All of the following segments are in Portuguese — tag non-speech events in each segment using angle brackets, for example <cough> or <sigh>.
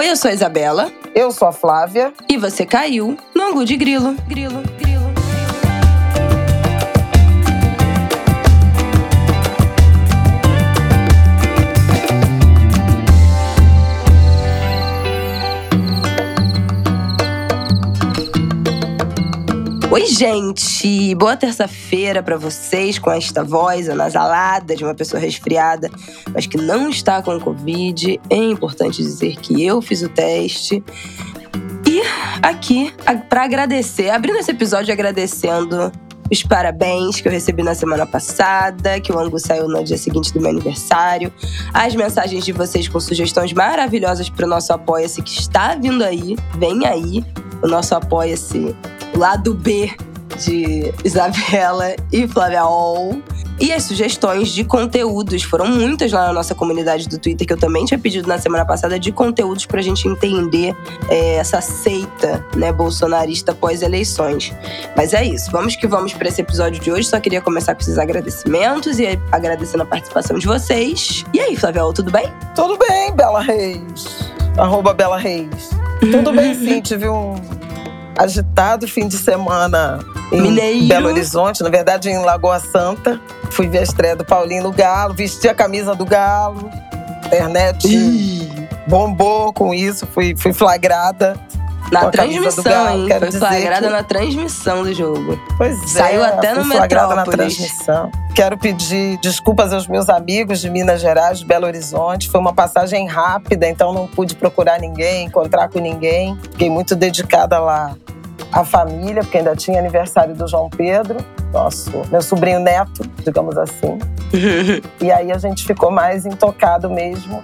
Oi, eu sou a Isabela. Eu sou a Flávia. E você caiu no ângulo de grilo. Grilo, Oi, gente! Boa terça-feira para vocês com esta voz anasalada de uma pessoa resfriada, mas que não está com Covid. É importante dizer que eu fiz o teste. E aqui, para agradecer, abrindo esse episódio agradecendo os parabéns que eu recebi na semana passada, que o ângulo saiu no dia seguinte do meu aniversário, as mensagens de vocês com sugestões maravilhosas para o nosso Apoia-se que está vindo aí, vem aí, o nosso Apoia-se lado B de Isabela e Flávia Ol. E as sugestões de conteúdos foram muitas lá na nossa comunidade do Twitter, que eu também tinha pedido na semana passada, de conteúdos pra gente entender é, essa seita né, bolsonarista pós-eleições. Mas é isso, vamos que vamos para esse episódio de hoje. Só queria começar com esses agradecimentos e agradecendo a participação de vocês. E aí, Flávia, tudo bem? Tudo bem, Bela Reis. Arroba Bela Reis. Tudo bem sim, tive um agitado fim de semana em Mineiro. Belo Horizonte, na verdade em Lagoa Santa. Fui ver a estreia do Paulinho no Galo, vesti a camisa do Galo. Internet Ih. bombou com isso, fui, fui flagrada. Na transmissão, Galo, hein? Foi flagrada que- na transmissão do jogo. Pois Saiu é, até no flagrada na Metrópolis. transmissão. Quero pedir desculpas aos meus amigos de Minas Gerais, de Belo Horizonte. Foi uma passagem rápida, então não pude procurar ninguém, encontrar com ninguém. Fiquei muito dedicada lá à família, porque ainda tinha aniversário do João Pedro, nosso meu sobrinho neto, digamos assim. <laughs> E aí a gente ficou mais intocado mesmo.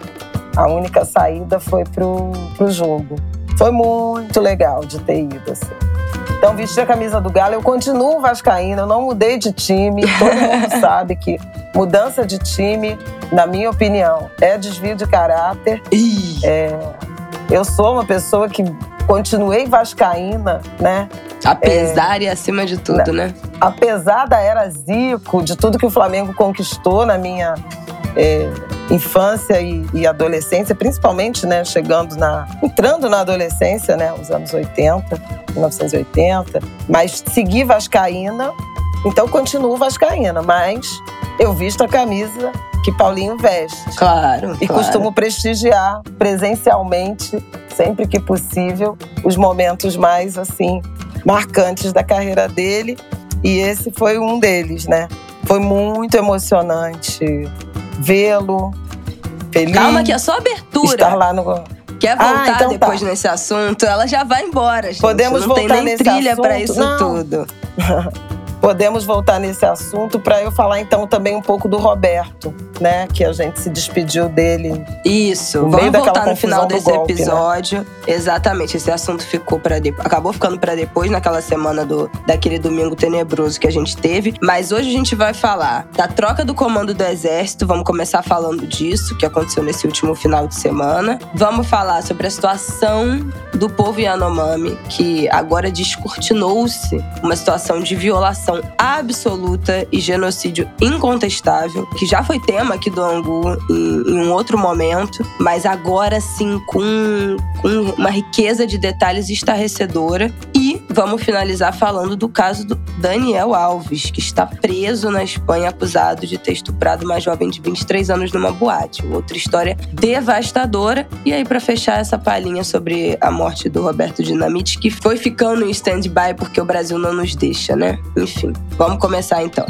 A única saída foi pro, pro jogo. Foi muito legal de ter ido, assim. Então, vesti a camisa do Galo. Eu continuo vascaína, eu não mudei de time. Todo mundo <laughs> sabe que mudança de time, na minha opinião, é desvio de caráter. Ih. Eu sou uma pessoa que continuei vascaína, né? Apesar e acima de tudo, né? apesar da era Zico, de tudo que o Flamengo conquistou na minha é, infância e, e adolescência, principalmente, né, chegando na, entrando na adolescência, né, os anos 80, 1980, mas segui vascaína, então continuo vascaína, mas eu visto a camisa que Paulinho veste. Claro. E claro. costumo prestigiar presencialmente, sempre que possível, os momentos mais assim marcantes da carreira dele. E esse foi um deles, né? Foi muito emocionante vê-lo feliz. Calma, que é só abertura. Estar lá no. Quer voltar Ah, então depois tá. nesse assunto? Ela já vai embora, gente. Podemos Não tem voltar nem nesse trilha assunto? isso Não. tudo. <laughs> Podemos voltar nesse assunto para eu falar então também um pouco do Roberto, né? Que a gente se despediu dele Isso, No vamos voltar no final desse golpe, né? episódio. Exatamente, esse assunto ficou para acabou ficando para depois naquela semana do daquele domingo tenebroso que a gente teve, mas hoje a gente vai falar da troca do comando do exército, vamos começar falando disso que aconteceu nesse último final de semana. Vamos falar sobre a situação do povo Yanomami, que agora descortinou-se uma situação de violação absoluta e genocídio incontestável, que já foi tema aqui do Angu em, em um outro momento, mas agora sim com, com uma riqueza de detalhes estarrecedora. E vamos finalizar falando do caso do Daniel Alves, que está preso na Espanha acusado de ter estuprado uma jovem de 23 anos numa boate. Outra história devastadora. E aí, para fechar essa palhinha sobre a morte do Roberto Dinamite, que foi ficando em stand-by porque o Brasil não nos deixa, né? Enfim, vamos começar então.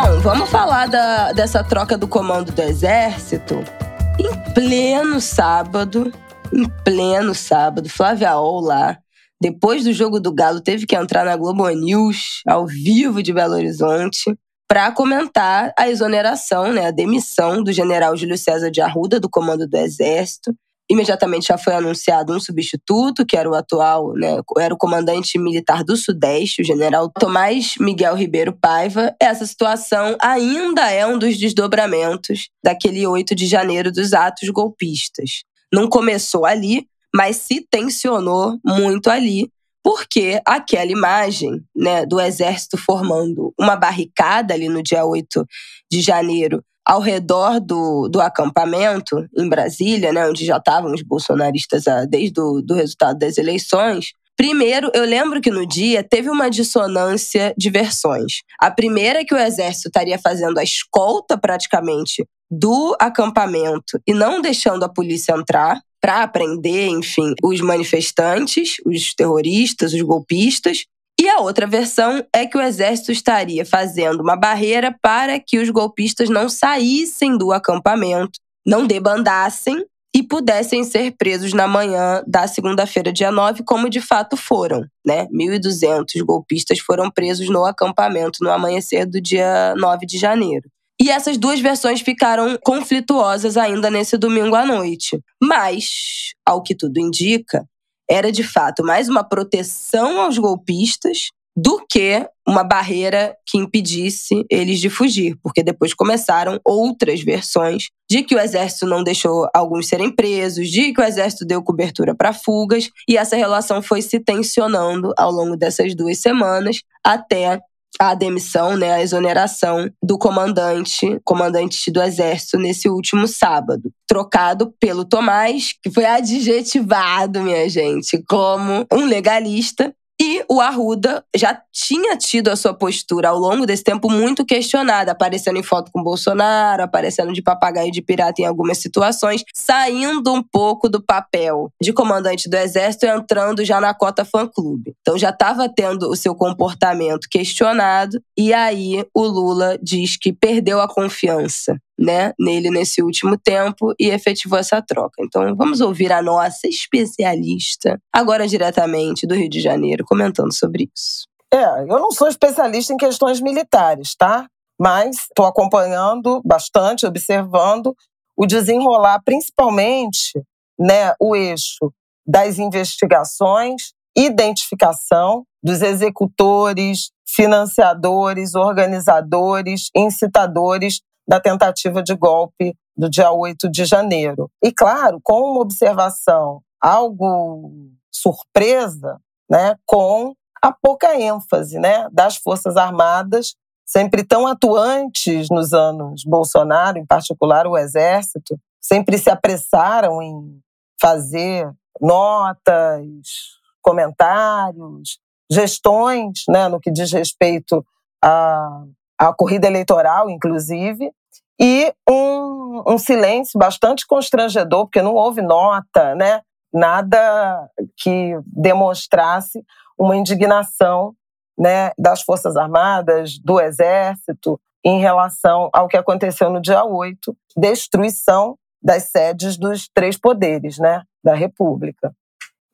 Bom, vamos falar da- dessa troca do comando do Exército em pleno sábado. Em pleno sábado, Flávia Ol lá, depois do jogo do Galo, teve que entrar na Globo News, ao vivo de Belo Horizonte, para comentar a exoneração, né, a demissão do general Júlio César de Arruda do comando do Exército. Imediatamente já foi anunciado um substituto, que era o atual, né, era o comandante militar do Sudeste, o general Tomás Miguel Ribeiro Paiva. Essa situação ainda é um dos desdobramentos daquele 8 de janeiro dos atos golpistas. Não começou ali, mas se tensionou muito ali, porque aquela imagem né, do exército formando uma barricada ali no dia 8 de janeiro ao redor do, do acampamento em Brasília, né, onde já estavam os bolsonaristas ah, desde o do resultado das eleições, Primeiro, eu lembro que no dia teve uma dissonância de versões. A primeira é que o exército estaria fazendo a escolta praticamente do acampamento e não deixando a polícia entrar para prender, enfim, os manifestantes, os terroristas, os golpistas. E a outra versão é que o exército estaria fazendo uma barreira para que os golpistas não saíssem do acampamento, não debandassem e pudessem ser presos na manhã da segunda-feira, dia 9, como de fato foram. Né? 1.200 golpistas foram presos no acampamento no amanhecer do dia 9 de janeiro. E essas duas versões ficaram conflituosas ainda nesse domingo à noite. Mas, ao que tudo indica, era de fato mais uma proteção aos golpistas do que uma barreira que impedisse eles de fugir, porque depois começaram outras versões de que o exército não deixou alguns serem presos, de que o exército deu cobertura para fugas, e essa relação foi se tensionando ao longo dessas duas semanas até a demissão, né, a exoneração do comandante, comandante do exército nesse último sábado, trocado pelo Tomás, que foi adjetivado, minha gente, como um legalista e o Arruda já tinha tido a sua postura ao longo desse tempo muito questionada, aparecendo em foto com Bolsonaro, aparecendo de papagaio de pirata em algumas situações, saindo um pouco do papel de comandante do exército e entrando já na cota fã-clube. Então já estava tendo o seu comportamento questionado, e aí o Lula diz que perdeu a confiança né, nele nesse último tempo e efetivou essa troca. Então vamos ouvir a nossa especialista, agora diretamente do Rio de Janeiro, comentando sobre isso. É, eu não sou especialista em questões militares, tá? Mas estou acompanhando bastante, observando o desenrolar, principalmente, né, o eixo das investigações, identificação dos executores, financiadores, organizadores, incitadores da tentativa de golpe do dia 8 de janeiro. E, claro, com uma observação algo surpresa, né, com a pouca ênfase né, das Forças Armadas, sempre tão atuantes nos anos Bolsonaro, em particular o Exército, sempre se apressaram em fazer notas, comentários, gestões né, no que diz respeito à, à corrida eleitoral, inclusive, e um, um silêncio bastante constrangedor, porque não houve nota, né? nada que demonstrasse uma indignação né, das Forças Armadas, do Exército, em relação ao que aconteceu no dia 8, destruição das sedes dos três poderes né, da República.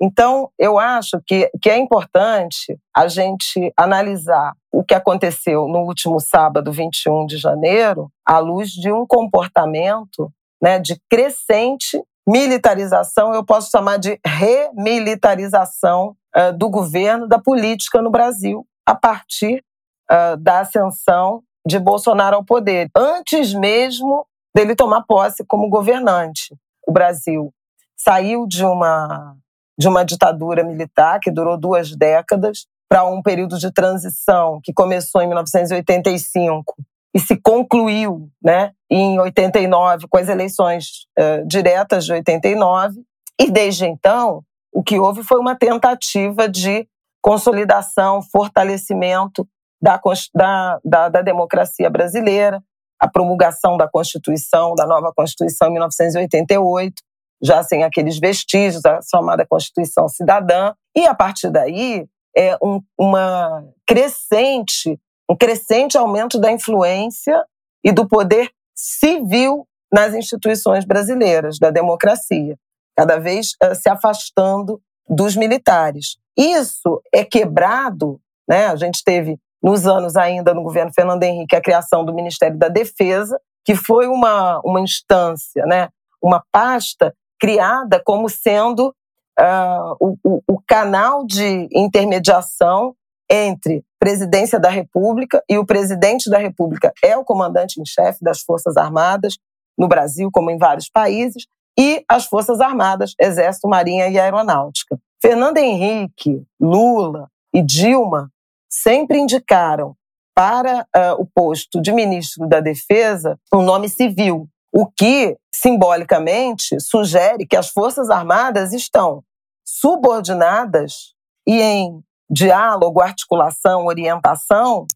Então, eu acho que, que é importante a gente analisar o que aconteceu no último sábado, 21 de janeiro, à luz de um comportamento né, de crescente militarização, eu posso chamar de remilitarização uh, do governo, da política no Brasil, a partir uh, da ascensão de Bolsonaro ao poder, antes mesmo dele tomar posse como governante. O Brasil saiu de uma de uma ditadura militar que durou duas décadas para um período de transição que começou em 1985 e se concluiu né, em 89 com as eleições uh, diretas de 89. E desde então, o que houve foi uma tentativa de consolidação, fortalecimento da, da, da, da democracia brasileira, a promulgação da Constituição, da nova Constituição em 1988, já sem aqueles vestígios, da chamada Constituição Cidadã. E a partir daí, é um, uma crescente um crescente aumento da influência e do poder civil nas instituições brasileiras, da democracia, cada vez uh, se afastando dos militares. Isso é quebrado, né? A gente teve nos anos ainda no governo Fernando Henrique a criação do Ministério da Defesa, que foi uma, uma instância, né? uma pasta criada como sendo uh, o, o, o canal de intermediação entre presidência da República e o presidente da República é o comandante em chefe das Forças Armadas no Brasil, como em vários países, e as Forças Armadas, Exército, Marinha e Aeronáutica. Fernando Henrique, Lula e Dilma sempre indicaram para uh, o posto de ministro da Defesa um nome civil, o que simbolicamente sugere que as Forças Armadas estão subordinadas e em diálogo, articulação, orientação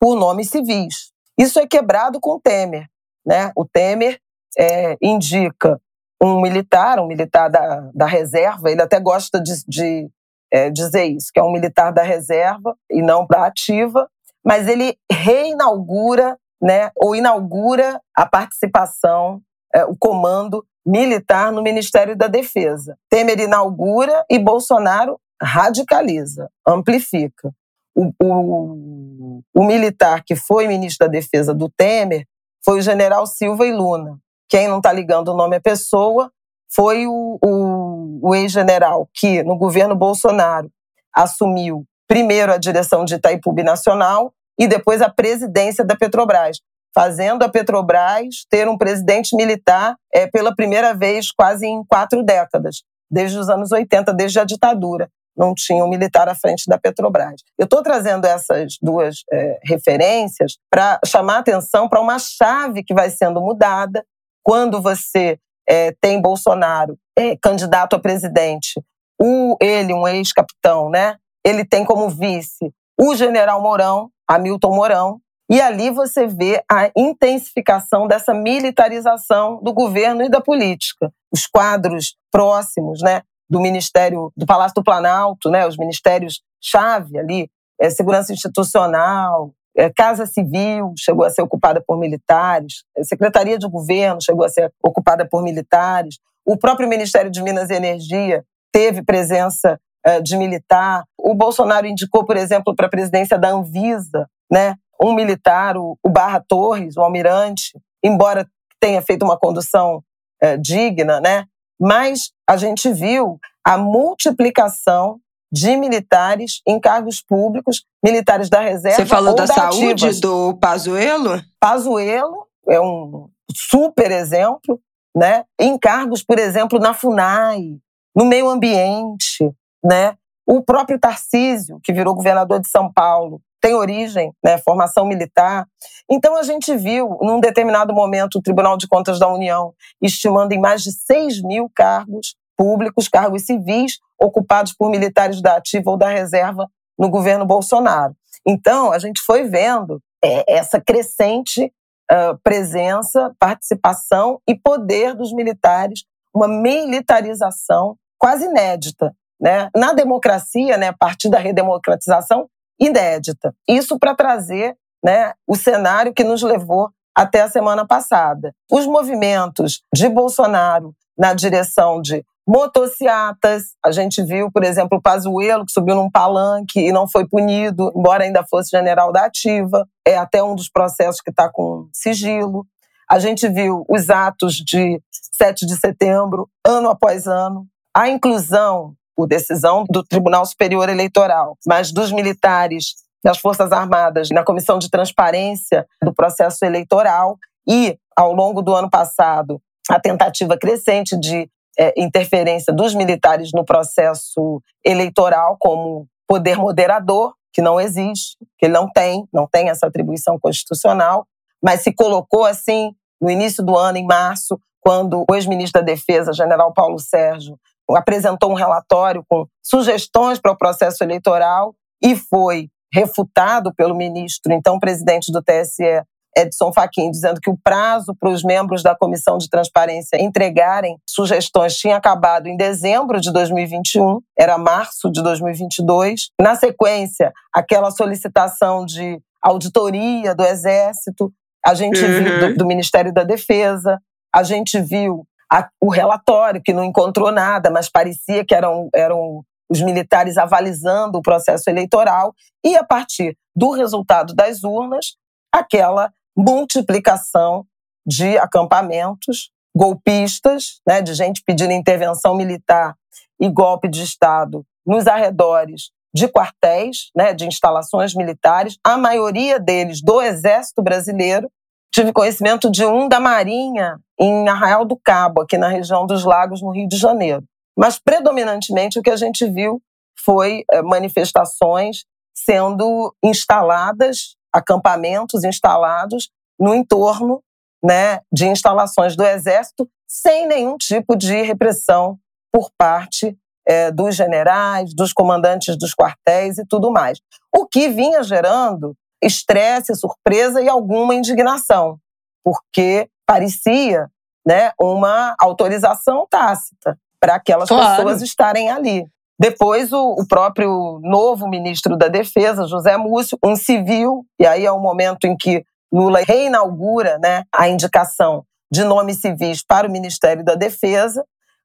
por nomes civis. Isso é quebrado com o Temer. Né? O Temer é, indica um militar, um militar da, da reserva, ele até gosta de, de é, dizer isso, que é um militar da reserva e não da ativa, mas ele reinaugura, né, ou inaugura a participação, é, o comando militar no Ministério da Defesa. Temer inaugura e Bolsonaro radicaliza, amplifica. O, o, o militar que foi ministro da Defesa do Temer foi o general Silva e Luna. Quem não está ligando o nome à pessoa foi o, o, o ex-general que, no governo Bolsonaro, assumiu primeiro a direção de Itaipu Nacional e depois a presidência da Petrobras, fazendo a Petrobras ter um presidente militar é, pela primeira vez quase em quatro décadas, desde os anos 80, desde a ditadura. Não tinha um militar à frente da Petrobras. Eu estou trazendo essas duas é, referências para chamar atenção para uma chave que vai sendo mudada quando você é, tem Bolsonaro é, candidato a presidente, o, ele, um ex-capitão, né? Ele tem como vice o general Mourão, Hamilton Mourão, e ali você vê a intensificação dessa militarização do governo e da política. Os quadros próximos, né, do Ministério do Palácio do Planalto, né, os ministérios chave ali, é, segurança institucional, é, Casa Civil chegou a ser ocupada por militares, é, Secretaria de Governo chegou a ser ocupada por militares, o próprio Ministério de Minas e Energia teve presença é, de militar. O Bolsonaro indicou, por exemplo, para a presidência da Anvisa, né, um militar, o, Barra Torres, o almirante, embora tenha feito uma condução digna, né, mas a gente viu a multiplicação de militares em cargos públicos, militares da reserva. Você falou da, da saúde ativas. do Pazuello? Pazuello é um super exemplo, né? Em cargos, por exemplo, na FUNAI, no meio ambiente, né? O próprio Tarcísio, que virou governador de São Paulo, tem origem, né, formação militar. Então a gente viu, num determinado momento, o Tribunal de Contas da União estimando em mais de 6 mil cargos públicos, cargos civis, ocupados por militares da ativa ou da reserva no governo Bolsonaro. Então, a gente foi vendo é, essa crescente uh, presença, participação e poder dos militares, uma militarização quase inédita. Né? Na democracia, né, a partir da redemocratização, inédita. Isso para trazer né, o cenário que nos levou até a semana passada. Os movimentos de Bolsonaro na direção de motociatas. A gente viu, por exemplo, o Pazuello, que subiu num palanque e não foi punido, embora ainda fosse general da ativa. É até um dos processos que está com sigilo. A gente viu os atos de 7 de setembro, ano após ano. A inclusão, por decisão do Tribunal Superior Eleitoral, mas dos militares das Forças Armadas na Comissão de Transparência do processo eleitoral e, ao longo do ano passado, a tentativa crescente de é, interferência dos militares no processo eleitoral como poder moderador, que não existe, que não tem, não tem essa atribuição constitucional, mas se colocou assim no início do ano, em março, quando o ex-ministro da Defesa, general Paulo Sérgio, apresentou um relatório com sugestões para o processo eleitoral e foi refutado pelo ministro, então presidente do TSE, Edson Fachin, dizendo que o prazo para os membros da Comissão de Transparência entregarem sugestões tinha acabado em dezembro de 2021, era março de 2022. Na sequência, aquela solicitação de auditoria do Exército, a gente uhum. viu do, do, Ministério da Defesa, a gente viu a, o relatório que não encontrou nada, mas parecia que eram, eram os militares avalizando o processo eleitoral, e a partir do resultado das urnas, aquela multiplicação de acampamentos golpistas, né, de gente pedindo intervenção militar e golpe de Estado nos arredores de quartéis, né, de instalações militares, a maioria deles do Exército Brasileiro. Tive conhecimento de um da Marinha em Arraial do Cabo, aqui na região dos Lagos, no Rio de Janeiro. Mas, predominantemente, o que a gente viu foi eh, manifestações sendo instaladas acampamentos instalados no entorno né, de instalações do Exército, sem nenhum tipo de repressão por parte é, dos generais, dos comandantes dos quartéis e tudo mais. O que vinha gerando estresse, surpresa e alguma indignação, porque parecia né, uma autorização tácita para aquelas claro. pessoas estarem ali. Depois, o, o, próprio novo ministro da Defesa, José Múcio, um civil, e aí é o momento em que Lula reinaugura né, a indicação de nomes civis para o Ministério da Defesa,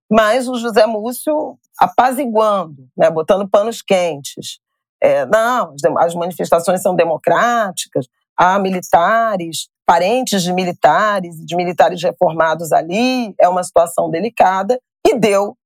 mas o José Múcio apaziguando, né, botando panos quentes. É, não, as manifestações são democráticas, há militares, parentes de militares, de militares reformados ali, é uma situação delicada, e deu,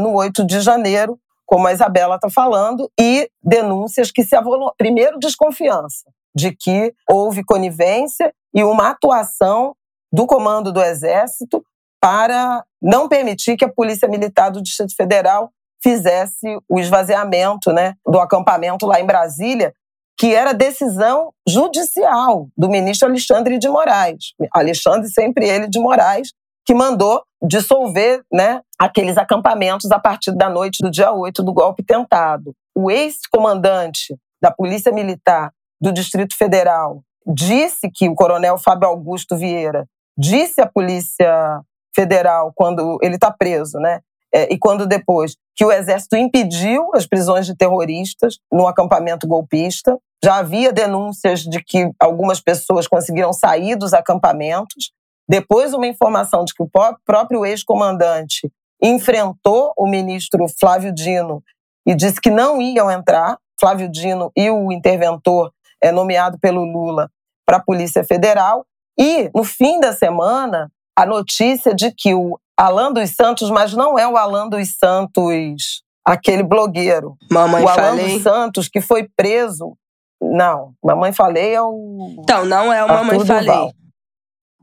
no 8 de janeiro, como a Isabela está falando, e denúncias que se avoluam. Primeiro, desconfiança de que houve conivência e uma atuação do comando do Exército para não permitir que a Polícia Militar do Distrito Federal fizesse o esvaziamento né, do acampamento lá em Brasília, que era decisão judicial do ministro Alexandre de Moraes. Alexandre, sempre ele de Moraes, que mandou dissolver né, aqueles acampamentos a partir da noite do dia 8 do golpe tentado. O ex-comandante da Polícia Militar do Distrito Federal disse que o coronel Fábio Augusto Vieira disse à Polícia federal quando ele está preso, né? É, e quando depois que o exército impediu as prisões de terroristas no acampamento golpista, já havia denúncias de que algumas pessoas conseguiram sair dos acampamentos. Depois, uma informação de que o próprio ex-comandante enfrentou o ministro Flávio Dino e disse que não iam entrar. Flávio Dino e o interventor é, nomeado pelo Lula para a Polícia Federal. E, no fim da semana, a notícia de que o Alan dos Santos, mas não é o Alan dos Santos, aquele blogueiro. Mamãe o Alan falei. dos Santos, que foi preso. Não, Mamãe Falei é o. Então, não é o Arthur Mamãe Duval. Falei.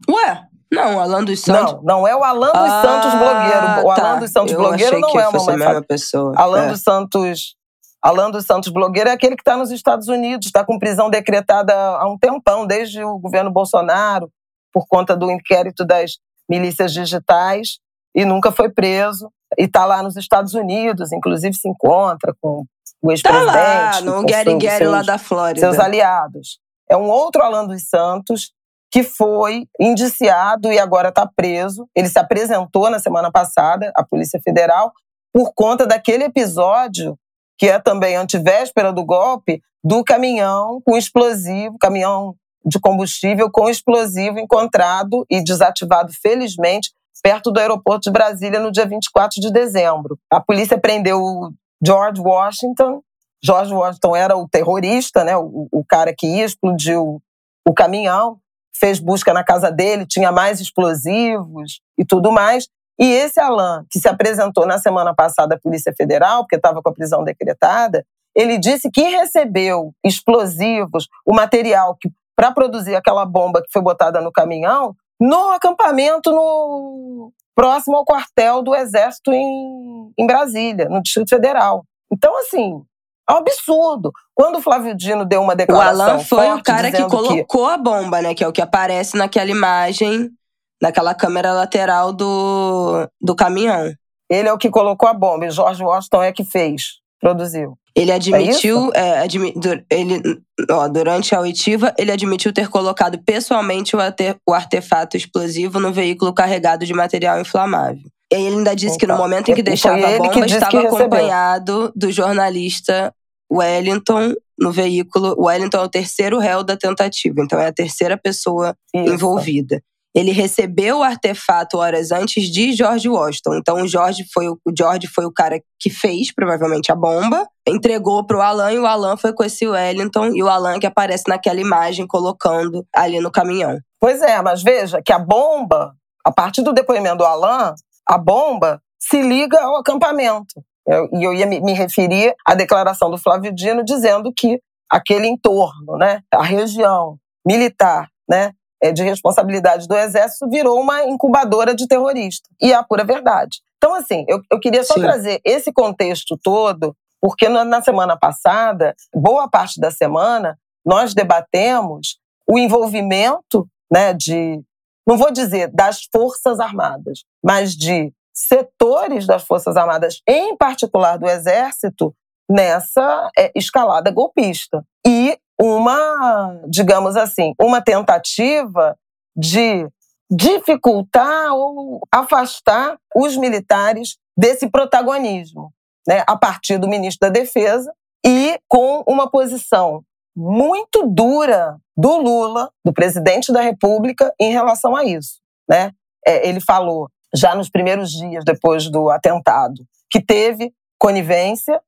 Ué, não, o Alan dos Santos. Não, não é o Alan dos Ah, Santos blogueiro. O tá. Alan dos Santos Eu blogueiro não é o fosse a Mamãe mesma Falei. pessoa. Alan É. dos Santos. Alan dos Santos blogueiro é aquele que está nos Estados Unidos, está com prisão decretada há um tempão, desde o governo Bolsonaro, por conta do inquérito das milícias digitais, e nunca foi preso. E está lá nos Estados Unidos, inclusive se encontra com o Tá ex-presidente. lá, no seus- Getting lá da Flórida. seus aliados. É um outro Alan dos Santos que foi indiciado e agora está preso. Ele se apresentou na semana passada à Polícia Federal por conta daquele episódio que é também antivéspera do golpe do caminhão com explosivo, caminhão de combustível com explosivo encontrado e desativado felizmente perto do aeroporto de Brasília no dia 24 de dezembro. A polícia prendeu o George Washington. George Washington era o terrorista, né? o, o cara que ia explodir o, o caminhão. Fez busca na casa dele, tinha mais explosivos e tudo mais. E esse Alain, que se apresentou na semana passada à Polícia Federal, porque estava com a prisão decretada, ele disse que recebeu explosivos, o material que para produzir aquela bomba que foi botada no caminhão, no acampamento no próximo ao quartel do Exército em, em Brasília, no Distrito Federal. Então, assim, é um absurdo. Quando o Flávio Dino deu uma O declaração Alan foi o forte cara que colocou a bomba, né? Que é o que aparece naquela imagem, naquela câmera lateral do, do caminhão. ele é o que colocou a bomba, e George Washington é que fez, produziu. Ele admitiu, é, admi- du- ele, ó, durante a oitiva, ele admitiu ter colocado pessoalmente o, arte- o artefato explosivo no veículo carregado de material inflamável. E ele ainda disse que no Então, momento em que deixava a bomba, estava acompanhado do jornalista Wellington no veículo. Wellington é o terceiro réu da tentativa, então é a terceira pessoa Isso. envolvida. Ele recebeu o artefato horas antes de George Washington. Então o George foi o, o George foi o cara que fez provavelmente a bomba, entregou pro Alan e o Alan foi com esse Wellington e o Alan que aparece naquela imagem colocando ali no caminhão. Pois é, mas veja que a bomba, a partir do depoimento do Alain, a bomba se liga ao acampamento. Eu- E eu ia me, me referir à declaração do Flávio Dino dizendo que aquele entorno, né, a região militar, né, de responsabilidade do Exército virou uma incubadora de terrorista. E é a pura verdade. Então, assim, eu, eu queria só Sim. trazer esse contexto todo, porque na, na semana passada, boa parte da semana, nós debatemos o envolvimento né, de, não vou dizer das Forças Armadas, mas de setores das Forças Armadas, em particular do Exército, nessa é, escalada golpista. E uma, digamos assim, uma tentativa de dificultar ou afastar os militares desse protagonismo, né, a partir do ministro da Defesa e com uma posição muito dura do Lula, do presidente da República, em relação a isso. Né? É, ele falou, já nos primeiros dias depois do atentado, que teve conivência,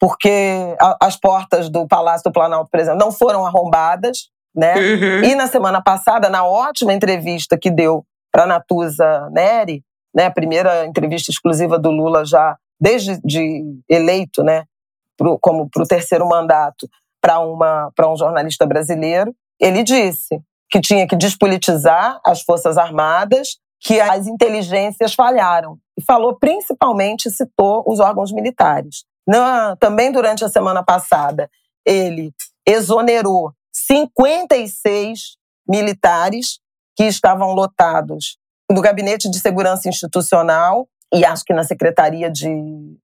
porque a, as portas do Palácio do Planalto, por exemplo, não foram arrombadas. Né? Uhum. E na semana passada, na ótima entrevista que deu para Natuza Neri, né, a primeira entrevista exclusiva do Lula já desde de eleito, né, pro, como para o terceiro mandato, para uma para um jornalista brasileiro, ele disse que tinha que despolitizar as forças armadas, que as inteligências falharam e falou principalmente citou os órgãos militares. Na, também durante a semana passada ele exonerou 56 militares que estavam lotados no Gabinete de Segurança Institucional e acho que na Secretaria de,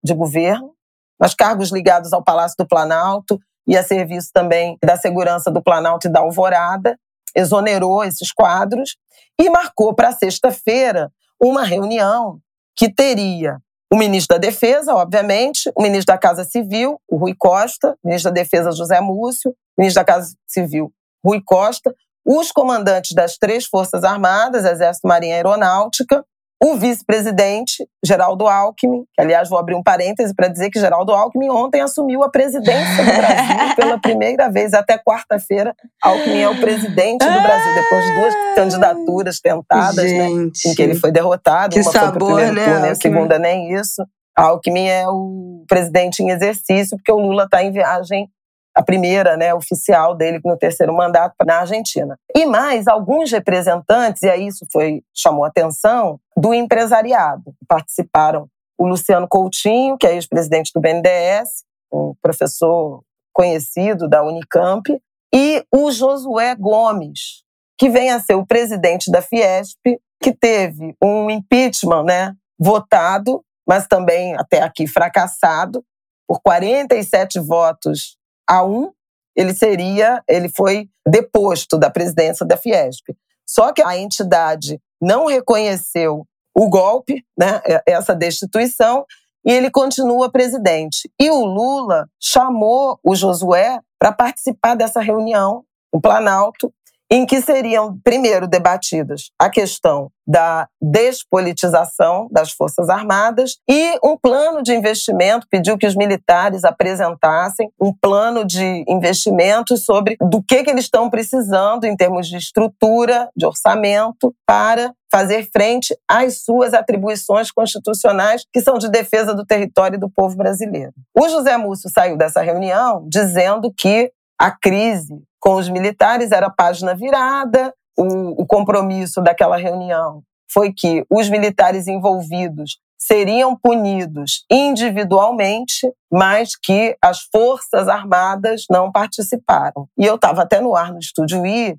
de Governo, nos cargos ligados ao Palácio do Planalto e a serviço também da segurança do Planalto e da Alvorada, exonerou esses quadros e marcou para sexta-feira uma reunião que teria o ministro da Defesa, obviamente, o ministro da Casa Civil, o Rui Costa, o ministro da Defesa, José Múcio, o ministro da Casa Civil, Rui Costa, os comandantes das três Forças Armadas, Exército, Marinha e Aeronáutica, o vice-presidente, Geraldo Alckmin, que aliás vou abrir um parêntese para dizer que Geraldo Alckmin ontem assumiu a presidência do Brasil <laughs> pela primeira vez. Até quarta-feira, Alckmin é o presidente do Brasil, depois de duas ah, candidaturas tentadas, né, em que ele foi derrotado. Que uma sabor, foi primeiro né, turno, a segunda nem isso. Alckmin é o presidente em exercício, porque o Lula está em viagem a primeira, né, oficial dele no terceiro mandato na Argentina. E mais alguns representantes, e aí isso foi chamou atenção, do empresariado. Participaram o Luciano Coutinho, que é ex-presidente do BNDES, um professor conhecido da Unicamp, e o Josué Gomes, que vem a ser o presidente da Fiesp, que teve um impeachment, né, votado, mas também até aqui fracassado por 47 votos a um, ele seria, ele foi deposto da presidência da Fiesp. Só que a entidade não reconheceu o golpe, né, essa destituição, e ele continua presidente. E o Lula chamou o Josué para participar dessa reunião no Planalto em que seriam, primeiro, debatidas a questão da despolitização das Forças Armadas e um plano de investimento, pediu que os militares apresentassem um plano de investimentos sobre do que, que eles estão precisando em termos de estrutura, de orçamento, para fazer frente às suas atribuições constitucionais, que são de defesa do território e do povo brasileiro. O José Múcio saiu dessa reunião dizendo que a crise com os militares era página virada. O, o compromisso daquela reunião foi que os militares envolvidos seriam punidos individualmente, mas que as Forças Armadas não participaram. E eu estava até no ar no Estúdio I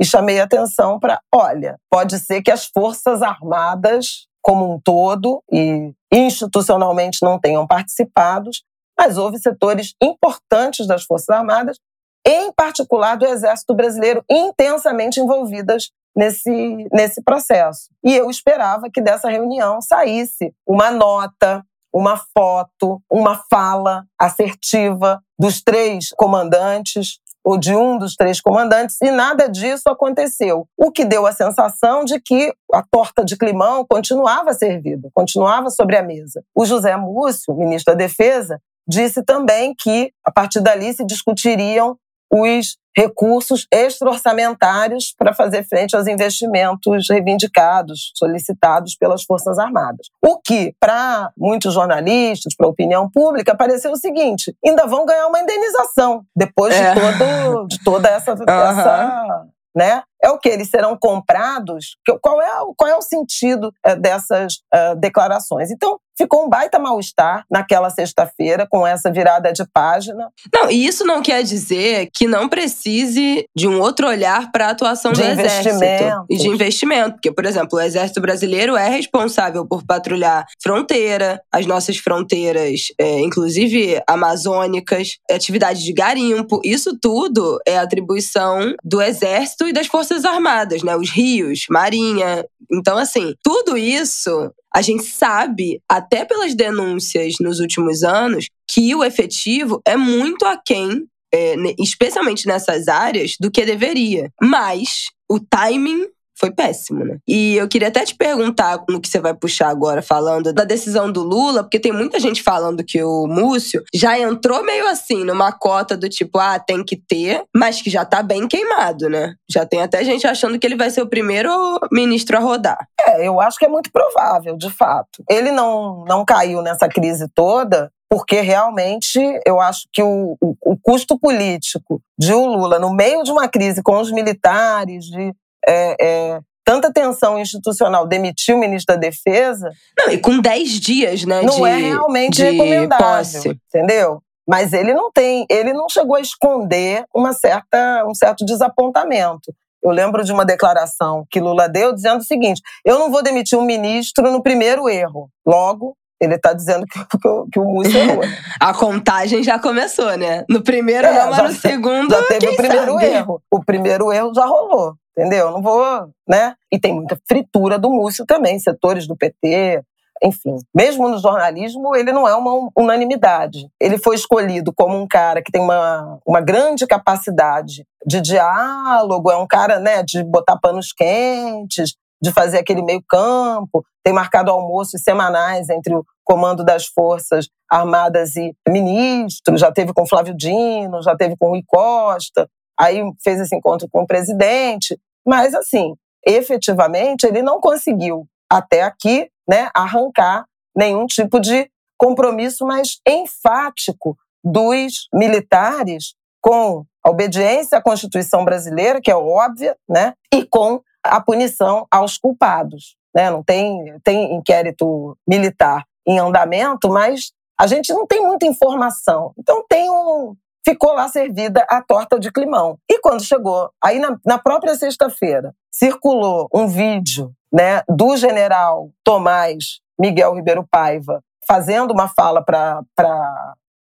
e chamei atenção para, olha, pode ser que as Forças Armadas como um todo e institucionalmente não tenham participado, mas houve setores importantes das Forças Armadas em particular do Exército Brasileiro, intensamente envolvidas nesse, nesse processo. E eu esperava que dessa reunião saísse uma nota, uma foto, uma fala assertiva dos três comandantes ou de um dos três comandantes, e nada disso aconteceu. O que deu a sensação de que a torta de climão continuava servida, continuava sobre a mesa. O José Múcio, ministro da Defesa, disse também que, a partir dali, se discutiriam os recursos extra-orçamentários para fazer frente aos investimentos reivindicados, solicitados pelas Forças Armadas. O que, para muitos jornalistas, para a opinião pública, pareceu o seguinte: ainda vão ganhar uma indenização depois é. de, todo, de toda essa, <laughs> uhum. essa né, é o que? Eles serão comprados? Qual é, qual é o sentido é, dessas uh, declarações? Então, ficou um baita mal-estar naquela sexta-feira com essa virada de página. Não, e isso não quer dizer que não precise de um outro olhar para a atuação de do exército e de investimento, porque por exemplo, o exército brasileiro é responsável por patrulhar fronteira, as nossas fronteiras, é, inclusive amazônicas, atividade de garimpo, isso tudo é atribuição do exército e das forças armadas, né? Os rios, marinha. Então assim, tudo isso a gente sabe, até pelas denúncias nos últimos anos, que o efetivo é muito aquém, é, especialmente nessas áreas, do que deveria. Mas o timing foi péssimo, né? E eu queria até te perguntar no que você vai puxar agora, falando da decisão do Lula, porque tem muita gente falando que o Múcio já entrou meio assim, numa cota do tipo, ah, tem que ter, mas que já tá bem queimado, né? Já tem até gente achando que ele vai ser o primeiro ministro a rodar. É, eu acho que é muito provável, de fato. Ele não, não caiu nessa crise toda porque realmente eu acho que o, o, o, custo político de o Lula, no meio de uma crise com os militares, de é, é, tanta tensão institucional demitir o ministro da Defesa. Não, e com 10 dias, né? Não de, é realmente recomendável. Posse. Entendeu? Mas ele não tem, ele não chegou a esconder uma certa, um certo desapontamento. Eu lembro de uma declaração que Lula deu dizendo o seguinte: eu não vou demitir um ministro no primeiro erro. Logo, ele está dizendo que, que, <laughs> que, o Múcio errou. <laughs> a contagem já começou, né? No primeiro é, não, mas no segundo. Já teve o primeiro sabe? erro. O primeiro erro já rolou entendeu? Não vou, né? E tem muita fritura do Múcio também, setores do PT, enfim. Mesmo no jornalismo, ele não é uma unanimidade. Ele foi escolhido como um cara que tem uma, uma grande capacidade de diálogo, é um cara, né, de botar panos quentes, de fazer aquele meio campo, tem marcado almoços semanais entre o comando das Forças Armadas e ministros, já teve com Flávio Dino, já teve com Rui Costa, aí fez esse encontro com o presidente. Mas, assim, efetivamente, ele não conseguiu, até aqui, né, arrancar nenhum tipo de compromisso mais enfático dos militares com a obediência à Constituição brasileira, que é óbvia, né, e com a punição aos culpados. Né? Não tem, tem inquérito militar em andamento, mas a gente não tem muita informação. Então tem um, ficou lá servida a torta de climão. E quando chegou, aí na, na própria sexta-feira, circulou um vídeo né, do general Tomás Miguel Ribeiro Paiva fazendo uma fala para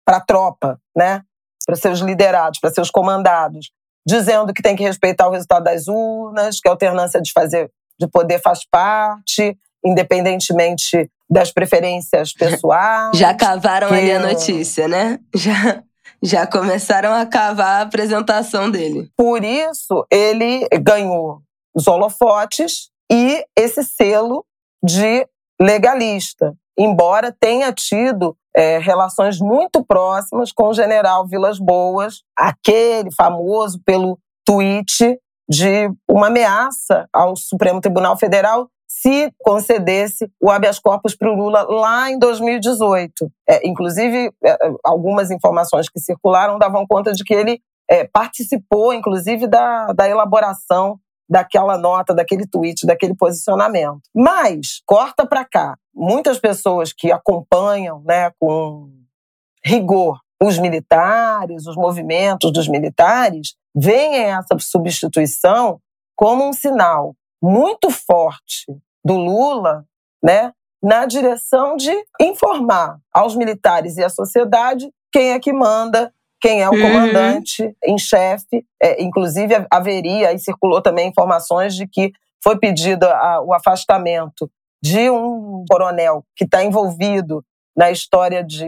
a tropa, né, para seus liderados, para seus comandados, dizendo que tem que respeitar o resultado das urnas, que a alternância de fazer de poder faz parte, independentemente das preferências pessoais. Já cavaram que... ali a notícia, né? Já já começaram a cavar a apresentação dele. Por isso, ele ganhou os holofotes e esse selo de legalista, embora tenha tido é, relações muito próximas com o general Vilas Boas, aquele famoso pelo tweet de uma ameaça ao Supremo Tribunal Federal se concedesse o habeas corpus para o Lula lá em 2018. É, inclusive, é, algumas informações que circularam davam conta de que ele é, participou, inclusive, da, da elaboração daquela nota, daquele tweet, daquele posicionamento. Mas, corta para cá, muitas pessoas que acompanham né, com rigor os militares, os movimentos dos militares, veem essa substituição como um sinal muito forte do Lula, né, na direção de informar aos militares e à sociedade quem é que manda, quem é o uhum. comandante em chefe. É, inclusive, haveria, e circulou também informações de que foi pedido a, o afastamento de um coronel que está envolvido na história de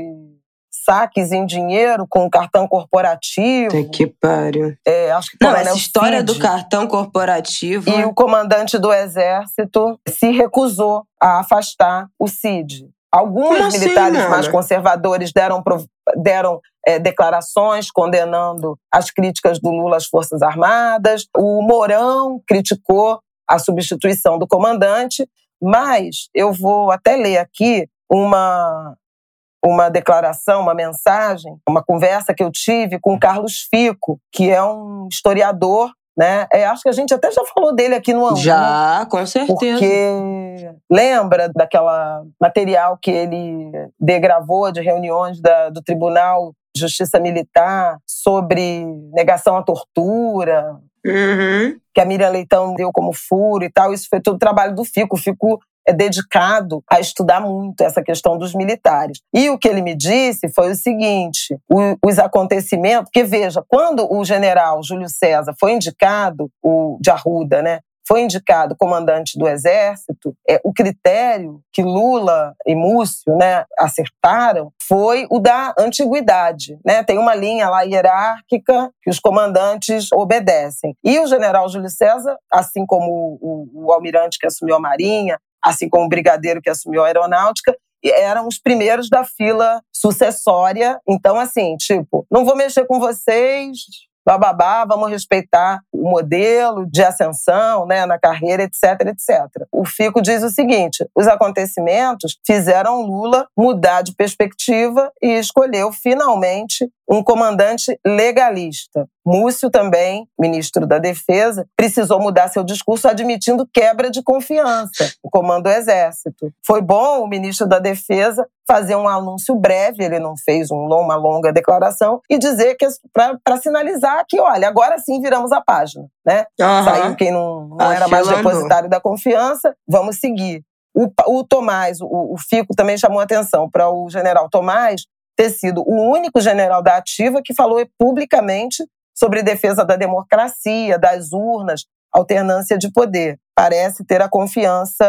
saques em dinheiro com cartão corporativo. Tem que pariu. É, acho que Não, essa história Cid. do cartão corporativo. E o comandante do exército se recusou a afastar o Cid. Alguns Como assim, militares assim, mais conservadores deram, deram é, declarações condenando as críticas do Lula às Forças Armadas. O Mourão criticou a substituição do comandante, mas eu vou até ler aqui uma uma declaração, uma mensagem, uma conversa que eu tive com Carlos Fico, que é um historiador né? É, acho que a gente até já falou dele aqui no Ângulo. Já, com certeza. Porque lembra daquela material que ele degravou de reuniões da, do Tribunal de Justiça Militar sobre negação à tortura, Uhum. que a Miriam Leitão deu como furo e tal. Isso foi todo trabalho do FICO. O FICO é dedicado a estudar muito essa questão dos militares. E o que ele me disse foi o seguinte: os acontecimentos, porque veja, quando o general Júlio César foi indicado, o de Arruda, né? Foi indicado comandante do Exército, é, o critério que Lula e Múcio né, acertaram foi o da antiguidade. Né? Tem uma linha lá hierárquica que os comandantes obedecem. E o general Júlio César, assim como o, o, o almirante que assumiu a Marinha, assim como o brigadeiro que assumiu a aeronáutica, eram os primeiros da fila sucessória. Então, assim, tipo, não vou mexer com vocês, bababá, vamos respeitar o modelo de ascensão né, na carreira, etc, etc. O Fico diz o seguinte: os acontecimentos fizeram Lula mudar de perspectiva e escolheu finalmente um comandante legalista. Múcio também, ministro da Defesa, precisou mudar seu discurso admitindo quebra de confiança no comando do Exército. Foi bom o ministro da Defesa fazer um anúncio breve, ele não fez uma longa declaração, e dizer que para sinalizar que, olha, agora sim viramos a página. Né? Uhum. Saiu quem não, não era mais depositário da confiança, vamos seguir. O, o Tomás, o, o Fico também chamou atenção para o general Tomás ter sido o único general da ativa que falou publicamente sobre defesa da democracia, das urnas, alternância de poder. Parece ter a confiança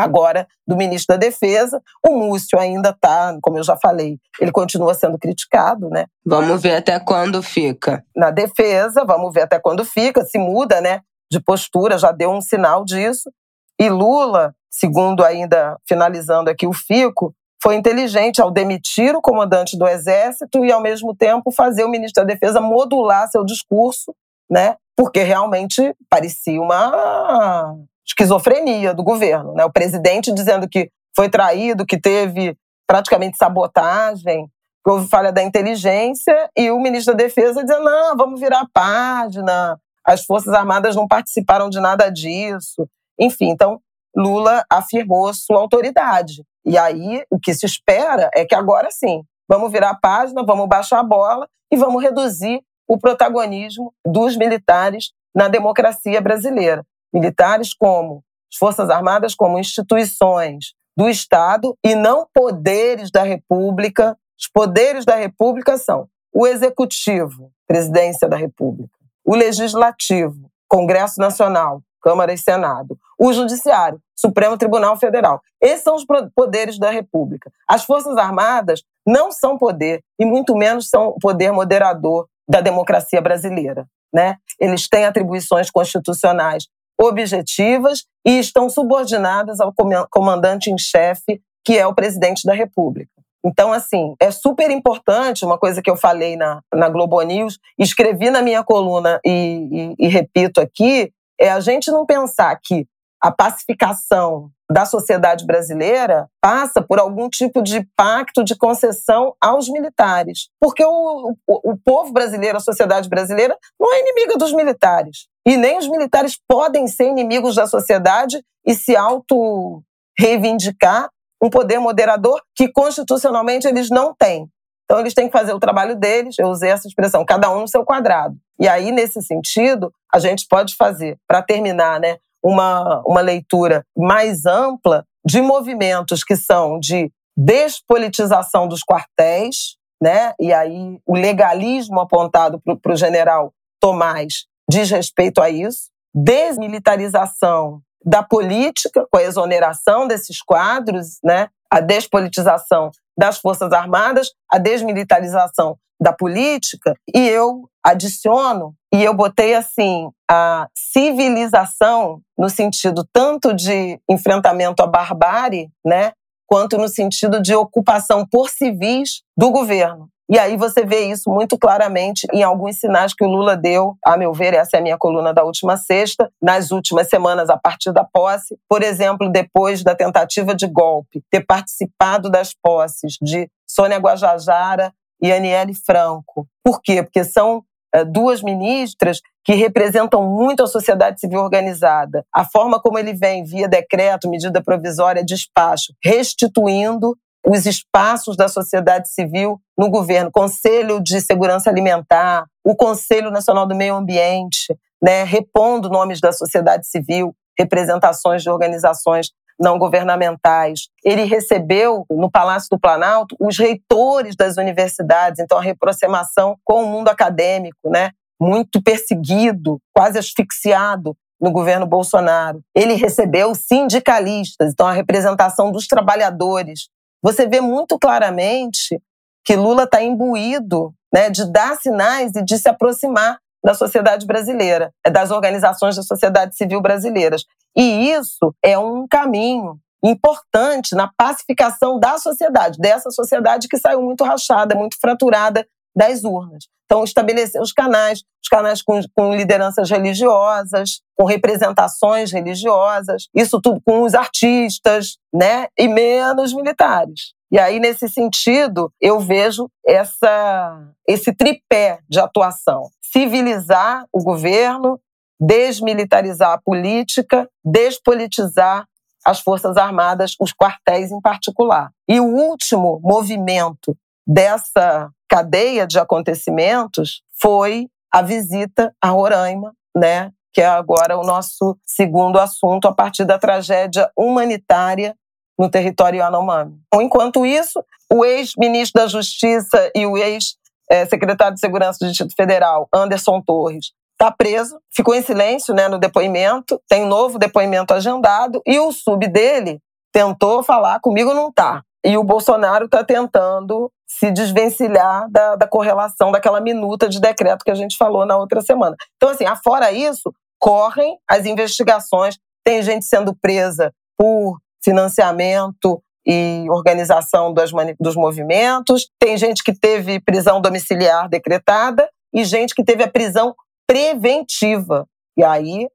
agora do ministro da Defesa. O Múcio ainda está, como eu já falei, ele continua sendo criticado, né? Vamos ver até quando fica. Na defesa, vamos ver até quando fica, se muda, né? De postura, já deu um sinal disso. E Lula, segundo ainda finalizando aqui o Fico, foi inteligente ao demitir o comandante do Exército e, ao mesmo tempo, fazer o ministro da Defesa modular seu discurso, né? Porque realmente parecia uma esquizofrenia do governo, né? O presidente dizendo que foi traído, que teve praticamente sabotagem, que houve falha da inteligência, e o ministro da Defesa dizendo: não, vamos virar a página, as Forças Armadas não participaram de nada disso. Enfim, então Lula afirmou sua autoridade. E aí o que se espera é que agora sim, vamos virar a página, vamos baixar a bola e vamos reduzir o protagonismo dos militares na democracia brasileira. Militares como as Forças Armadas como instituições do Estado e não poderes da República. Os poderes da República são o Executivo, Presidência da República, o Legislativo, Congresso Nacional, Câmara e Senado, o Judiciário, Supremo Tribunal Federal. Esses são os poderes da República. As Forças Armadas não são poder, e muito menos são poder moderador da democracia brasileira. Né? Eles têm atribuições constitucionais objetivas e estão subordinadas ao comandante em chefe, que é o presidente da República. Então, assim, é super importante, uma coisa que eu falei na, na Globo News, escrevi na minha coluna e, e, e repito aqui, é a gente não pensar que a pacificação da sociedade brasileira passa por algum tipo de pacto de concessão aos militares. Porque o, o, o, povo brasileiro, a sociedade brasileira, não é inimiga dos militares. E nem os militares podem ser inimigos da sociedade e se auto-reivindicar um poder moderador que constitucionalmente eles não têm. Então, eles têm que fazer o trabalho deles, eu usei essa expressão, cada um no seu quadrado. E aí, nesse sentido, a gente pode fazer, para terminar, né, uma, uma leitura mais ampla de movimentos que são de despolitização dos quartéis, né? E aí o legalismo apontado para o general Tomás diz respeito a isso, desmilitarização da política, com a exoneração desses quadros, né? a despolitização das Forças Armadas, a desmilitarização da política, e eu adiciono, e eu botei assim, a civilização no sentido tanto de enfrentamento à barbárie, né, quanto no sentido de ocupação por civis do governo. E aí você vê isso muito claramente em alguns sinais que o Lula deu, a meu ver, essa é a minha coluna da última sexta, nas últimas semanas a partir da posse. Por exemplo, depois da tentativa de golpe, ter participado das posses de Sônia Guajajara e Aniele Franco. Por quê? Porque são é, duas ministras que representam muito a sociedade civil organizada. A forma como ele vem, via decreto, medida provisória, despacho, restituindo os espaços da sociedade civil no governo, Conselho de Segurança Alimentar, o Conselho Nacional do Meio Ambiente, né, repondo nomes da sociedade civil, representações de organizações não governamentais. Ele recebeu no Palácio do Planalto os reitores das universidades, então a reaproximação com o mundo acadêmico, né? Muito perseguido, quase asfixiado no governo Bolsonaro. Ele recebeu sindicalistas, então a representação dos trabalhadores. Você vê muito claramente que Lula está imbuído né, de dar sinais e de se aproximar da sociedade brasileira, das organizações da sociedade civil brasileiras. E isso é um caminho importante na pacificação da sociedade, dessa sociedade que saiu muito rachada, muito fraturada das urnas. Então, estabelecer os canais, os canais com, com, lideranças religiosas, com representações religiosas, isso tudo com os artistas, né? E menos militares. E aí, nesse sentido, eu vejo essa, esse tripé de atuação: civilizar o governo, desmilitarizar a política, despolitizar as Forças Armadas, os quartéis em particular. E o último movimento dessa cadeia de acontecimentos foi a visita a Roraima, né, que é agora o nosso segundo assunto a partir da tragédia humanitária no território Yanomami. Enquanto isso, o ex-ministro da Justiça e o ex-secretário de Segurança do Distrito Federal, Anderson Torres, está preso, ficou em silêncio né, no depoimento, tem novo depoimento agendado, e o sub dele tentou falar comigo, não tá. E o Bolsonaro está tentando se desvencilhar da, da correlação daquela minuta de decreto que a gente falou na outra semana. Então, assim, afora isso, correm as investigações, tem gente sendo presa por financiamento e organização das, dos movimentos, tem gente que teve prisão domiciliar decretada e gente que teve a prisão preventiva. E aí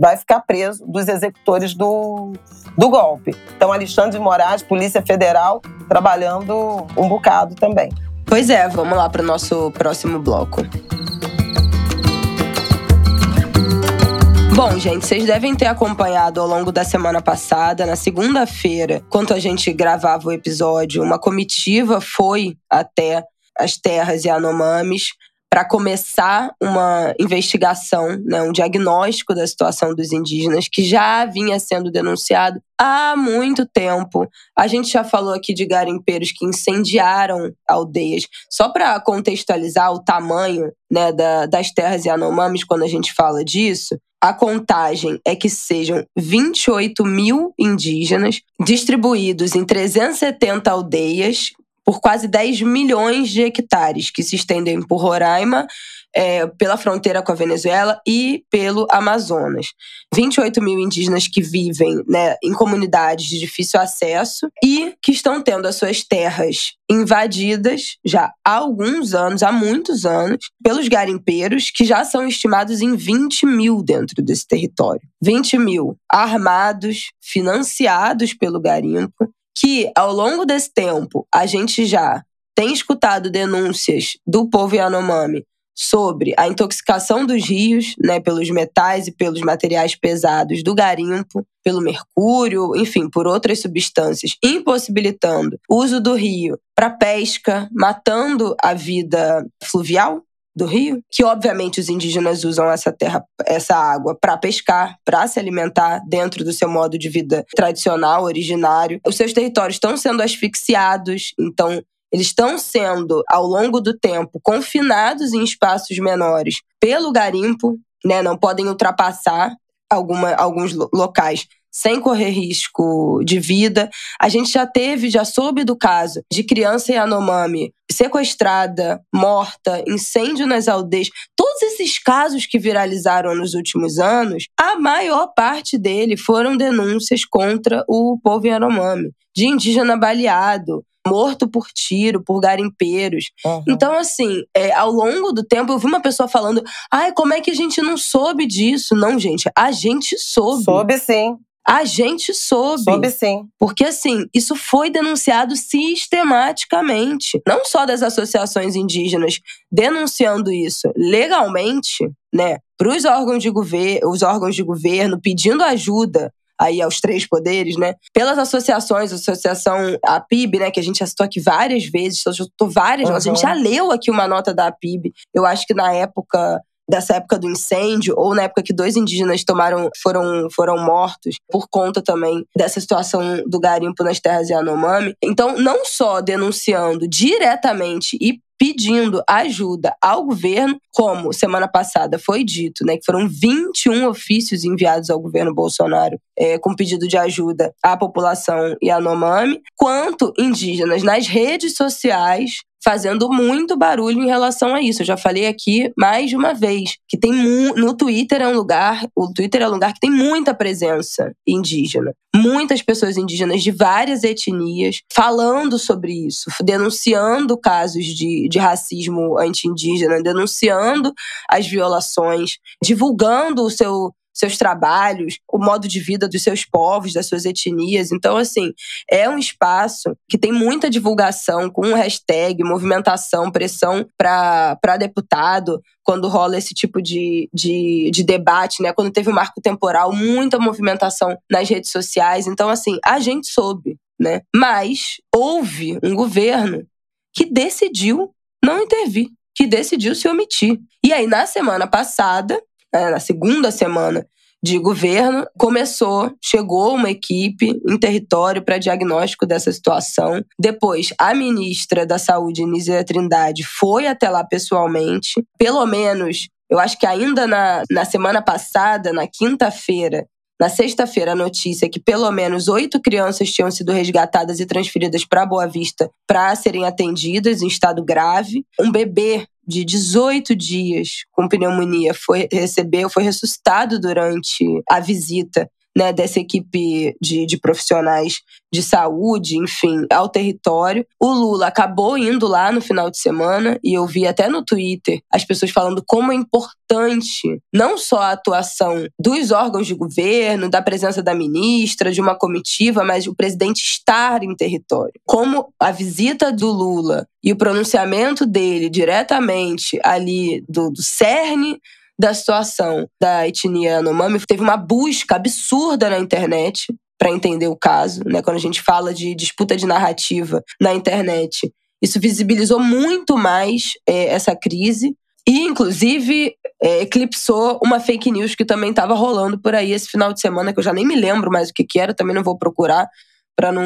vai ficar preso dos executores do, do golpe. Então, Alexandre de Moraes, Polícia Federal, trabalhando um bocado também. Pois é, vamos lá para o nosso próximo bloco. Bom, gente, vocês devem ter acompanhado ao longo da semana passada, na segunda-feira, quando a gente gravava o episódio, uma comitiva foi até as terras Yanomamis para começar uma investigação, né, um diagnóstico da situação dos indígenas que já vinha sendo denunciado há muito tempo. A gente já falou aqui de garimpeiros que incendiaram aldeias. Só para contextualizar o tamanho né, da, das terras Yanomamis quando a gente fala disso, a contagem é que sejam 28 mil indígenas distribuídos em 370 aldeias por quase 10 milhões de hectares que se estendem por Roraima, é, pela fronteira com a Venezuela e pelo Amazonas. 28 mil indígenas que vivem né, em comunidades de difícil acesso e que estão tendo as suas terras invadidas já há alguns anos, há muitos anos, pelos garimpeiros, que já são estimados em 20 mil dentro desse território. 20 mil armados, financiados pelo garimpo que ao longo desse tempo a gente já tem escutado denúncias do povo Yanomami sobre a intoxicação dos rios, né, pelos metais e pelos materiais pesados do garimpo, pelo mercúrio, enfim, por outras substâncias, impossibilitando o uso do rio para pesca, matando a vida fluvial do rio, que obviamente os indígenas usam essa terra, essa água para pescar, para se alimentar dentro do seu modo de vida tradicional, originário. Os seus territórios estão sendo asfixiados, então eles estão sendo ao longo do tempo confinados em espaços menores pelo garimpo, né? Não podem ultrapassar alguma, alguns locais sem correr risco de vida. A gente já teve, já soube do caso de criança Yanomami sequestrada, morta, incêndio nas aldeias. Todos esses casos que viralizaram nos últimos anos, a maior parte dele foram denúncias contra o povo Yanomami, de indígena baleado, morto por tiro, por garimpeiros. Uhum. Então, assim, é, ao longo do tempo, eu vi uma pessoa falando: ai, como é que a gente não soube disso? Não, gente, a gente soube. Soube sim. A gente soube. Soube sim. Porque, assim, isso foi denunciado sistematicamente. Não só das associações indígenas denunciando isso legalmente, né? Para os órgãos de governo, os órgãos de governo pedindo ajuda aí aos três poderes, né? Pelas associações, a associação a PIB, né, que a gente já citou aqui várias vezes, já citou várias, uhum. a gente já leu aqui uma nota da PIB. Eu acho que na época dessa época do incêndio ou na época que dois indígenas tomaram foram foram mortos por conta também dessa situação do garimpo nas terras Yanomami. Então, não só denunciando diretamente e pedindo ajuda ao governo, como semana passada foi dito, né, que foram 21 ofícios enviados ao governo Bolsonaro é, com pedido de ajuda à população Yanomami, quanto indígenas nas redes sociais fazendo muito barulho em relação a isso. Eu já falei aqui mais de uma vez que tem no Twitter é um lugar, o Twitter é um lugar que tem muita presença indígena. Muitas pessoas indígenas de várias etnias falando sobre isso, denunciando casos de, de racismo anti-indígena, denunciando as violações, divulgando o seu seus trabalhos, o modo de vida dos seus povos, das suas etnias. Então, assim, é um espaço que tem muita divulgação com hashtag, movimentação, pressão para deputado, quando rola esse tipo de, de, de, debate, né? Quando teve o marco temporal, muita movimentação nas redes sociais. Então, assim, a gente soube, né? Mas houve um governo que decidiu não intervir, que decidiu se omitir. E aí, na semana passada, na segunda semana de governo, começou, chegou uma equipe em território para diagnóstico dessa situação. Depois, a ministra da Saúde, Nízia Trindade, foi até lá pessoalmente. Pelo menos, eu acho que ainda na, na semana passada, na quinta-feira, na sexta-feira, a notícia é que pelo menos oito crianças tinham sido resgatadas e transferidas para Boa Vista para serem atendidas em estado grave. Um bebê de 18 dias com pneumonia foi recebeu, foi ressuscitado durante a visita né, dessa equipe de, de profissionais de saúde, enfim, ao território. O Lula acabou indo lá no final de semana e eu vi até no Twitter as pessoas falando como é importante não só a atuação dos órgãos de governo, da presença da ministra, de uma comitiva, mas o presidente estar em território. Como a visita do Lula e o pronunciamento dele diretamente ali do, do cerne da situação da etnia Yanomami, teve uma busca absurda na internet para entender o caso, né? Quando a gente fala de disputa de narrativa na internet, isso visibilizou muito mais é, essa crise e, inclusive, é, eclipsou uma fake news que também estava rolando por aí esse final de semana, que eu já nem me lembro mais o que, que era, também não vou procurar para não,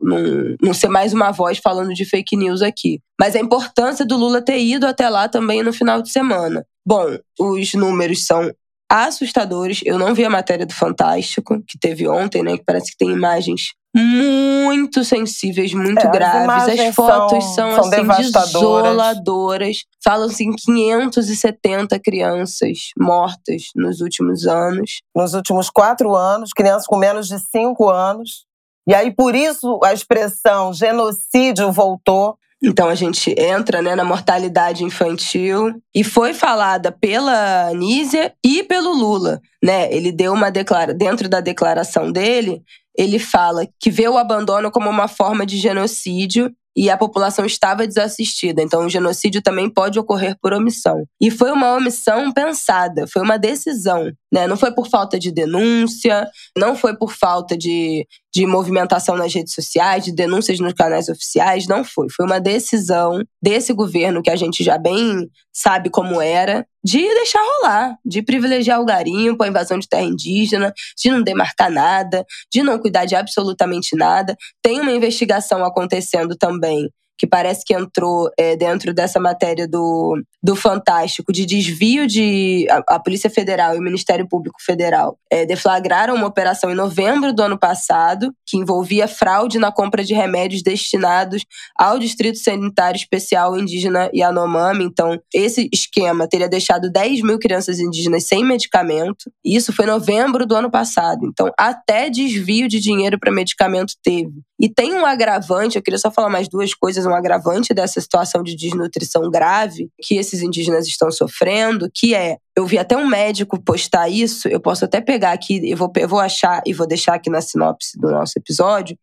não, não ser mais uma voz falando de fake news aqui. Mas a importância do Lula ter ido até lá também no final de semana. Bom, os números são assustadores. Eu não vi a matéria do Fantástico, que teve ontem, né? Que parece que tem imagens muito sensíveis, muito é, graves. As, as fotos são, são, são assim, desoladoras. Falam-se em 570 crianças mortas nos últimos anos. Nos últimos quatro anos, crianças com menos de cinco anos. E aí, por isso, a expressão genocídio voltou. Então a gente entra né, na mortalidade infantil e foi falada pela Anísia e pelo Lula. Né? Ele deu uma declaração, dentro da declaração dele, ele fala que vê o abandono como uma forma de genocídio e a população estava desassistida. Então, o genocídio também pode ocorrer por omissão. E foi uma omissão pensada, foi uma decisão. Né? Não foi por falta de denúncia, não foi por falta de, de movimentação nas redes sociais, de denúncias nos canais oficiais, não foi. Foi uma decisão desse governo que a gente já bem sabe como era, de deixar rolar, de privilegiar o garimpo, a invasão de terra indígena, de não demarcar nada, de não cuidar de absolutamente nada. Tem uma investigação acontecendo também que parece que entrou é, dentro dessa matéria do, do Fantástico, de desvio de. A, a Polícia Federal e o Ministério Público Federal é, deflagraram uma operação em novembro do ano passado, que envolvia fraude na compra de remédios destinados ao Distrito Sanitário Especial Indígena Yanomami. Então, esse esquema teria deixado 10 mil crianças indígenas sem medicamento. Isso foi em novembro do ano passado. Então, até desvio de dinheiro para medicamento teve. E tem um agravante, eu queria só falar mais duas coisas um agravante dessa situação de desnutrição grave que esses indígenas estão sofrendo, que é eu vi até um médico postar isso, eu posso até pegar aqui, eu vou, eu vou achar e vou deixar aqui na sinopse do nosso episódio,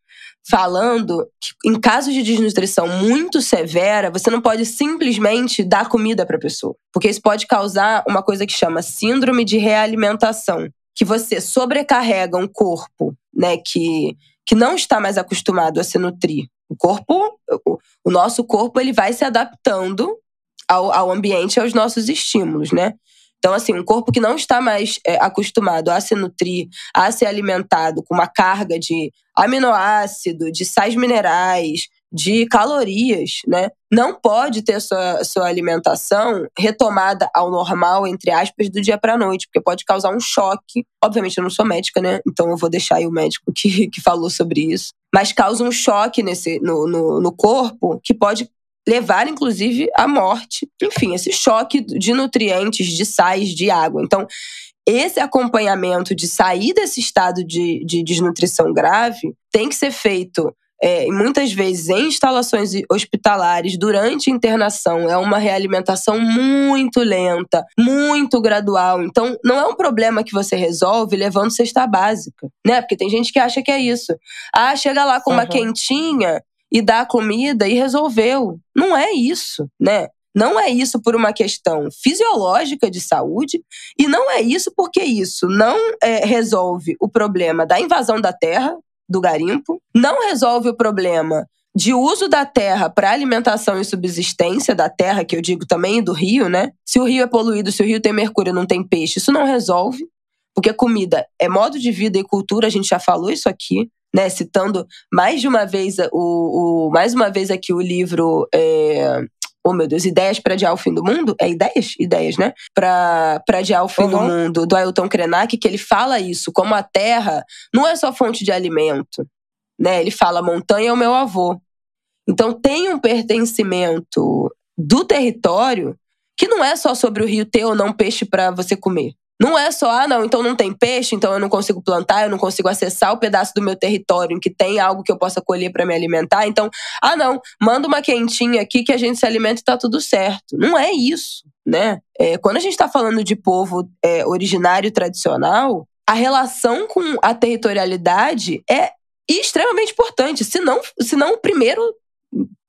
falando que em casos de desnutrição muito severa, você não pode simplesmente dar comida para a pessoa, porque isso pode causar uma coisa que chama síndrome de realimentação, que você sobrecarrega um corpo, né, que que não está mais acostumado a se nutrir. O corpo, o, nosso corpo, ele vai se adaptando ao, ao ambiente, aos nossos estímulos, né? Então, assim, um corpo que não está mais é, acostumado a se nutrir, a ser alimentado com uma carga de aminoácido, de sais minerais, de calorias, né? Não pode ter sua, sua alimentação retomada ao normal, entre aspas, do dia para noite, porque pode causar um choque. Obviamente, eu não sou médica, né? Então eu vou deixar aí o médico que, que falou sobre isso. Mas causa um choque nesse, no, no, no corpo que pode levar, inclusive, à morte. Enfim, esse choque de nutrientes, de sais, de água. Então, esse acompanhamento de sair desse estado de, de desnutrição grave tem que ser feito é, muitas vezes em instalações hospitalares, durante a internação, é uma realimentação muito lenta, muito gradual. Então, não é um problema que você resolve levando cesta básica, né? Porque tem gente que acha que é isso. Ah, chega lá com uma uhum. quentinha e dá comida e resolveu. Não é isso, né? Não é isso por uma questão fisiológica de saúde e não é isso porque isso não é, resolve o problema da invasão da terra, do garimpo, não resolve o problema de uso da terra para alimentação e subsistência da terra, que eu digo também do rio, né? Se o rio é poluído, se o rio tem mercúrio, não tem peixe, isso não resolve, porque comida é modo de vida e cultura, a gente já falou isso aqui né, citando mais de uma vez o, o mais uma vez aqui o livro é, oh meu Deus, Ideias para Adiar o Fim do Mundo? É ideias? Ideias, né? Para adiar o fim uhum. do mundo, do Ailton Krenak, que ele fala isso, como a terra não é só fonte de alimento, né? Ele fala, montanha é o meu avô. Então tem um pertencimento do território que não é só sobre o rio ter ou não peixe para você comer. Não é só, ah, não, então não tem peixe, então eu não consigo plantar, eu não consigo acessar o pedaço do meu território em que tem algo que eu possa colher para me alimentar. Então, ah, não, manda uma quentinha aqui que a gente se alimenta e tá tudo certo. Não é isso, né? É, quando a gente está falando de povo é, originário tradicional, a relação com a territorialidade é extremamente importante, se não, se não o primeiro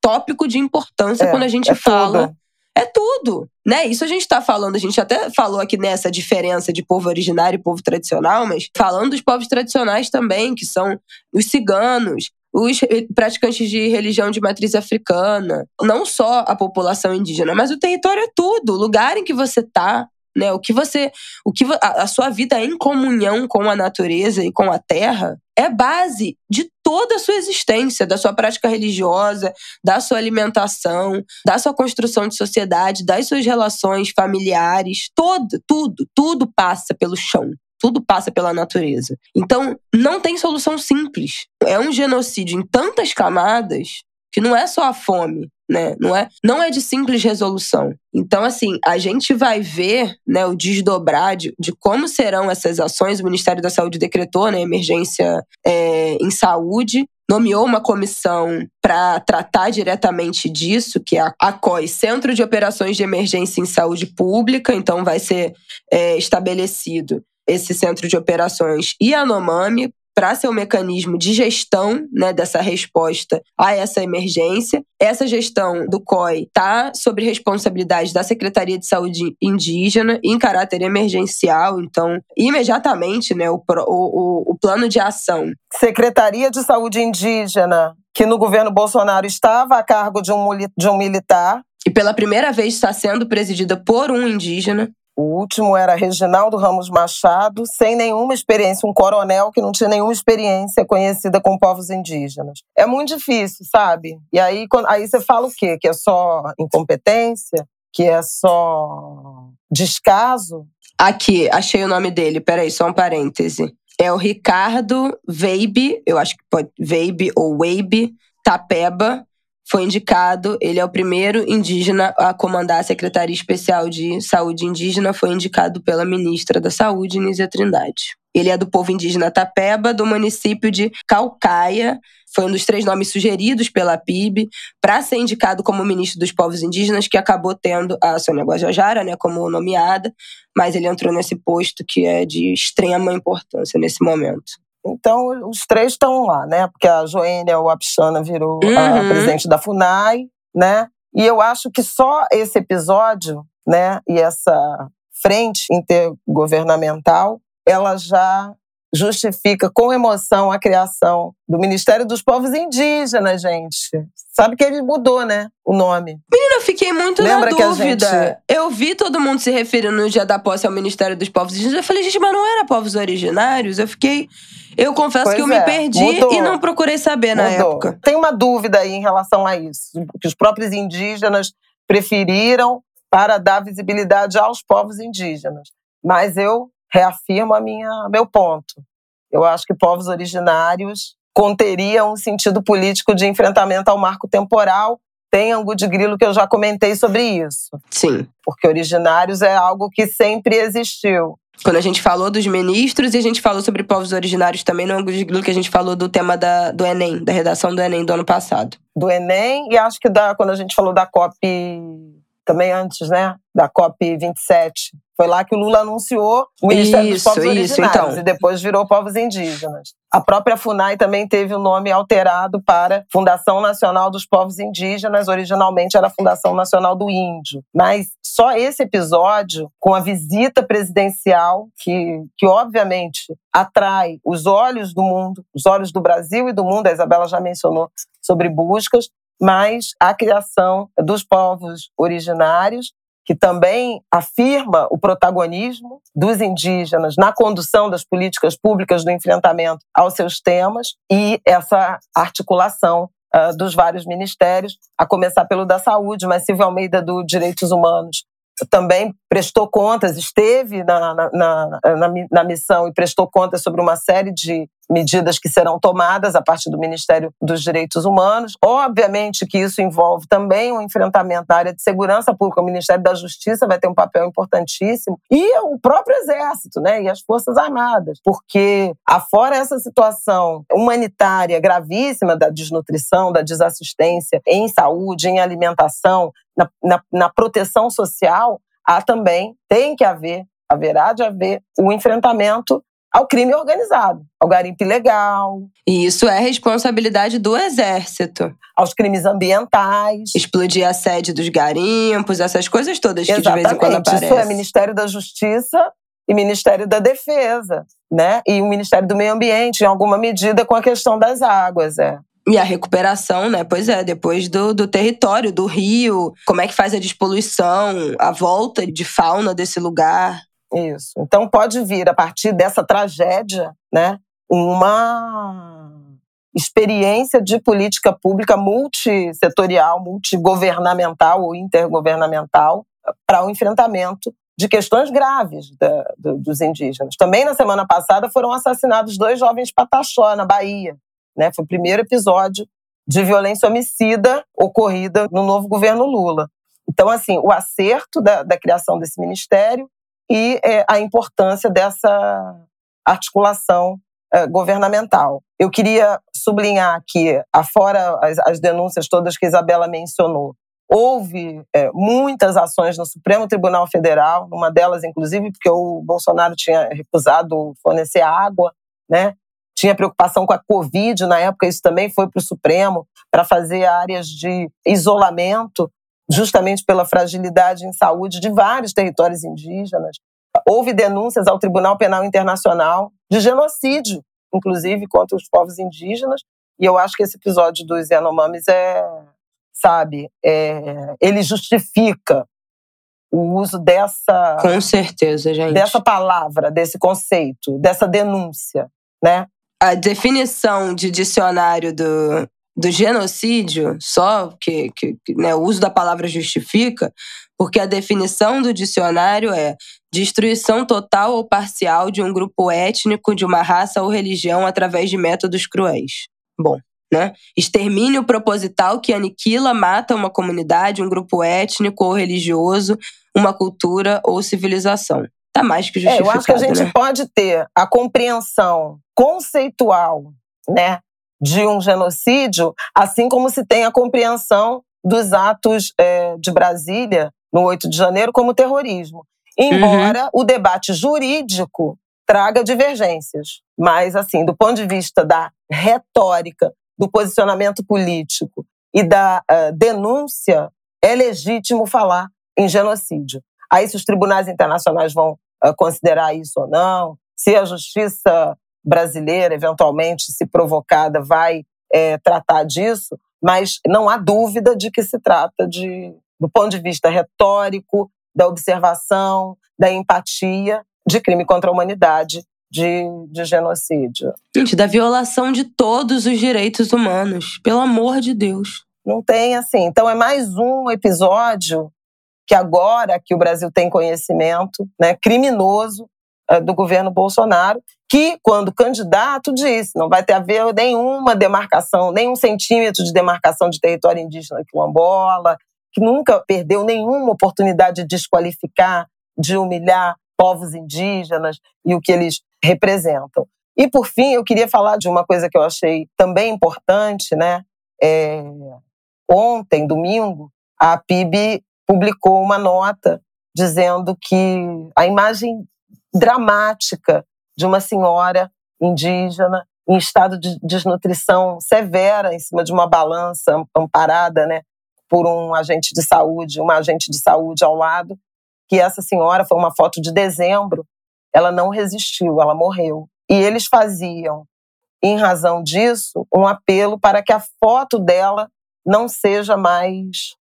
tópico de importância é, quando a gente é fala. É tudo, né? Isso a gente está falando, a gente até falou aqui nessa diferença de povo originário e povo tradicional, mas falando dos povos tradicionais também, que são os ciganos, os praticantes de religião de matriz africana, não só a população indígena, mas o território é tudo, o lugar em que você está, né? O que você, o que a, a sua vida em comunhão com a natureza e com a terra é base de toda a sua existência, da sua prática religiosa, da sua alimentação, da sua construção de sociedade, das suas relações familiares, todo, tudo, tudo passa pelo chão. Tudo passa pela natureza. Então, não tem solução simples. É um genocídio em tantas camadas que não é só a fome, né? Não é, não é de simples resolução. Então, assim, a gente vai ver né, o desdobrar de, de como serão essas ações. O Ministério da Saúde decretou né, emergência é, em saúde, nomeou uma comissão para tratar diretamente disso, que é a COI, Centro de Operações de Emergência em Saúde Pública. Então, vai ser é, estabelecido esse centro de operações e a Nomami para ser um mecanismo de gestão né, dessa resposta a essa emergência. Essa gestão do COI está sob responsabilidade da Secretaria de Saúde Indígena em caráter emergencial, então, imediatamente, né, o, o, o plano de ação. Secretaria de Saúde Indígena, que no governo Bolsonaro estava a cargo de um, de um militar. E pela primeira vez está sendo presidida por um indígena. O último era Reginaldo Ramos Machado, sem nenhuma experiência, um coronel que não tinha nenhuma experiência conhecida com povos indígenas. É muito difícil, sabe? E aí, quando, aí você fala o quê? Que é só incompetência? Que é só descaso? Aqui, achei o nome dele, peraí, só um parêntese. É o Ricardo Weibe, eu acho que pode, Weibe ou Weibe Tapeba, foi indicado, ele é o primeiro indígena a comandar a Secretaria Especial de Saúde Indígena, foi indicado pela ministra da Saúde, Nízia Trindade. Ele é do povo indígena Tapeba, do município de Calcaia. Foi um dos três nomes sugeridos pela PIB para ser indicado como ministro dos povos indígenas, que acabou tendo a Sônia Guajajara né, como nomeada, mas ele entrou nesse posto que é de extrema importância nesse momento. Então, os três estão lá, né? Porque a Joênia Wapchana virou uhum. a presidente da FUNAI, né? E eu acho que só esse episódio, né, e essa frente intergovernamental, ela já justifica com emoção a criação do Ministério dos Povos Indígenas, gente. Sabe que ele mudou, né? O nome. Menina, eu fiquei muito Lembra na dúvida. Gente... Eu vi todo mundo se referindo no dia da posse ao Ministério dos Povos Indígenas. Eu falei, gente, mas não era povos originários? Eu fiquei. Eu confesso pois que eu é, me perdi mudou. e não procurei saber mudou. na época. Tem uma dúvida aí em relação a isso. Que os próprios indígenas preferiram para dar visibilidade aos povos indígenas. Mas eu reafirmo a minha meu ponto. Eu acho que povos originários conteriam um sentido político de enfrentamento ao marco temporal. Tem angu de grilo que eu já comentei sobre isso. Sim. Porque originários é algo que sempre existiu. Quando a gente falou dos ministros e a gente falou sobre povos originários também no Angu de Grilo, que a gente falou do tema da, do Enem, da redação do Enem do ano passado. Do Enem, e acho que da, quando a gente falou da COP, também antes, né? Da COP 27, foi lá que o Lula anunciou o Ministério isso, dos Povos isso, Originários então. e depois virou Povos Indígenas. A própria FUNAI também teve o nome alterado para Fundação Nacional dos Povos Indígenas, originalmente era Fundação Nacional do Índio. Mas só esse episódio, com a visita presidencial, que, que obviamente atrai os olhos do mundo, os olhos do Brasil e do mundo, a Isabela já mencionou sobre buscas, mas a criação dos povos originários que também afirma o protagonismo dos indígenas na condução das políticas públicas do enfrentamento aos seus temas e essa articulação uh, dos vários ministérios, a começar pelo da saúde, mas Silvia Almeida do Direitos Humanos também prestou contas, esteve na, na, na, na, missão e prestou contas sobre uma série de medidas que serão tomadas a partir do Ministério dos Direitos Humanos. Obviamente que isso envolve também um enfrentamento na área de segurança pública. O Ministério da Justiça vai ter um papel importantíssimo e o próprio Exército, né, e as Forças Armadas, porque afora essa situação humanitária gravíssima da desnutrição, da desassistência em saúde, em alimentação, na, na, na proteção social, há também, tem que haver, haverá de haver o um enfrentamento ao crime organizado, ao garimpo ilegal. E isso é responsabilidade do Exército. Aos crimes ambientais. Explodir a sede dos garimpos, essas coisas todas que Exatamente. de vez em quando aparecem. Isso é Ministério da Justiça e Ministério da Defesa, né? E o Ministério do Meio Ambiente, em alguma medida, com a questão das águas, é. E a recuperação, né? Pois é, depois do, do território, do rio, como é que faz a despoluição, a volta de fauna desse lugar. Isso. Então pode vir a partir dessa tragédia, né, uma experiência de política pública multissetorial, multigovernamental ou intergovernamental para o enfrentamento de questões graves da, do, dos indígenas. Também na semana passada foram assassinados dois jovens pataxó na Bahia. Né? Foi o primeiro episódio de violência homicida ocorrida no novo governo Lula. Então, assim, o acerto da, da criação desse ministério e é, a importância dessa articulação é, governamental. Eu queria sublinhar aqui, afora as, as denúncias todas que Isabela mencionou, houve é, muitas ações no Supremo Tribunal Federal, uma delas, inclusive, porque o Bolsonaro tinha recusado fornecer água, né? tinha preocupação com a Covid na época, isso também foi para o Supremo, para fazer áreas de isolamento justamente pela fragilidade em saúde de vários territórios indígenas. Houve denúncias ao Tribunal Penal Internacional de genocídio, inclusive contra os povos indígenas, e eu acho que esse episódio dos Yanomamis é, sabe, é, ele justifica o uso dessa com certeza gente dessa palavra desse conceito dessa denúncia né a definição de dicionário do do genocídio, só que, que né, o uso da palavra justifica, porque a definição do dicionário é destruição total ou parcial de um grupo étnico, de uma raça ou religião através de métodos cruéis. Bom, né? Extermínio proposital que aniquila, mata uma comunidade, um grupo étnico ou religioso, uma cultura ou civilização. tá mais que justificado. É, eu acho que a gente né? pode ter a compreensão conceitual, né, de um genocídio, assim como se tem a compreensão dos atos é, de Brasília no 8 de janeiro como terrorismo. Embora uhum. o debate jurídico traga divergências, mas assim, do ponto de vista da retórica, do posicionamento político e da uh, denúncia, é legítimo falar em genocídio. Aí, se os tribunais internacionais vão uh, considerar isso ou não, se a justiça brasileira, eventualmente, se provocada, vai é, tratar disso, mas não há dúvida de que se trata de, do ponto de vista retórico, da observação, da empatia, de crime contra a humanidade, de, de genocídio. Gente, da violação de todos os direitos humanos, pelo amor de Deus. Não tem assim. Então é mais um episódio que agora que o Brasil tem conhecimento, né, criminoso do governo Bolsonaro, que quando candidato disse não vai ter haver nenhuma demarcação, nenhum centímetro de demarcação de território indígena quilombola, que nunca perdeu nenhuma oportunidade de desqualificar, de humilhar povos indígenas e o que eles representam. E por fim, eu queria falar de uma coisa que eu achei também importante, né? É, ontem, domingo, a PIB publicou uma nota dizendo que a imagem dramática de uma senhora indígena em estado de desnutrição severa em cima de uma balança amparada, né, por um agente de saúde, uma agente de saúde ao lado, que essa senhora foi uma foto de dezembro, ela não resistiu, ela morreu. E eles faziam, em razão disso, um apelo para que a foto dela não seja mais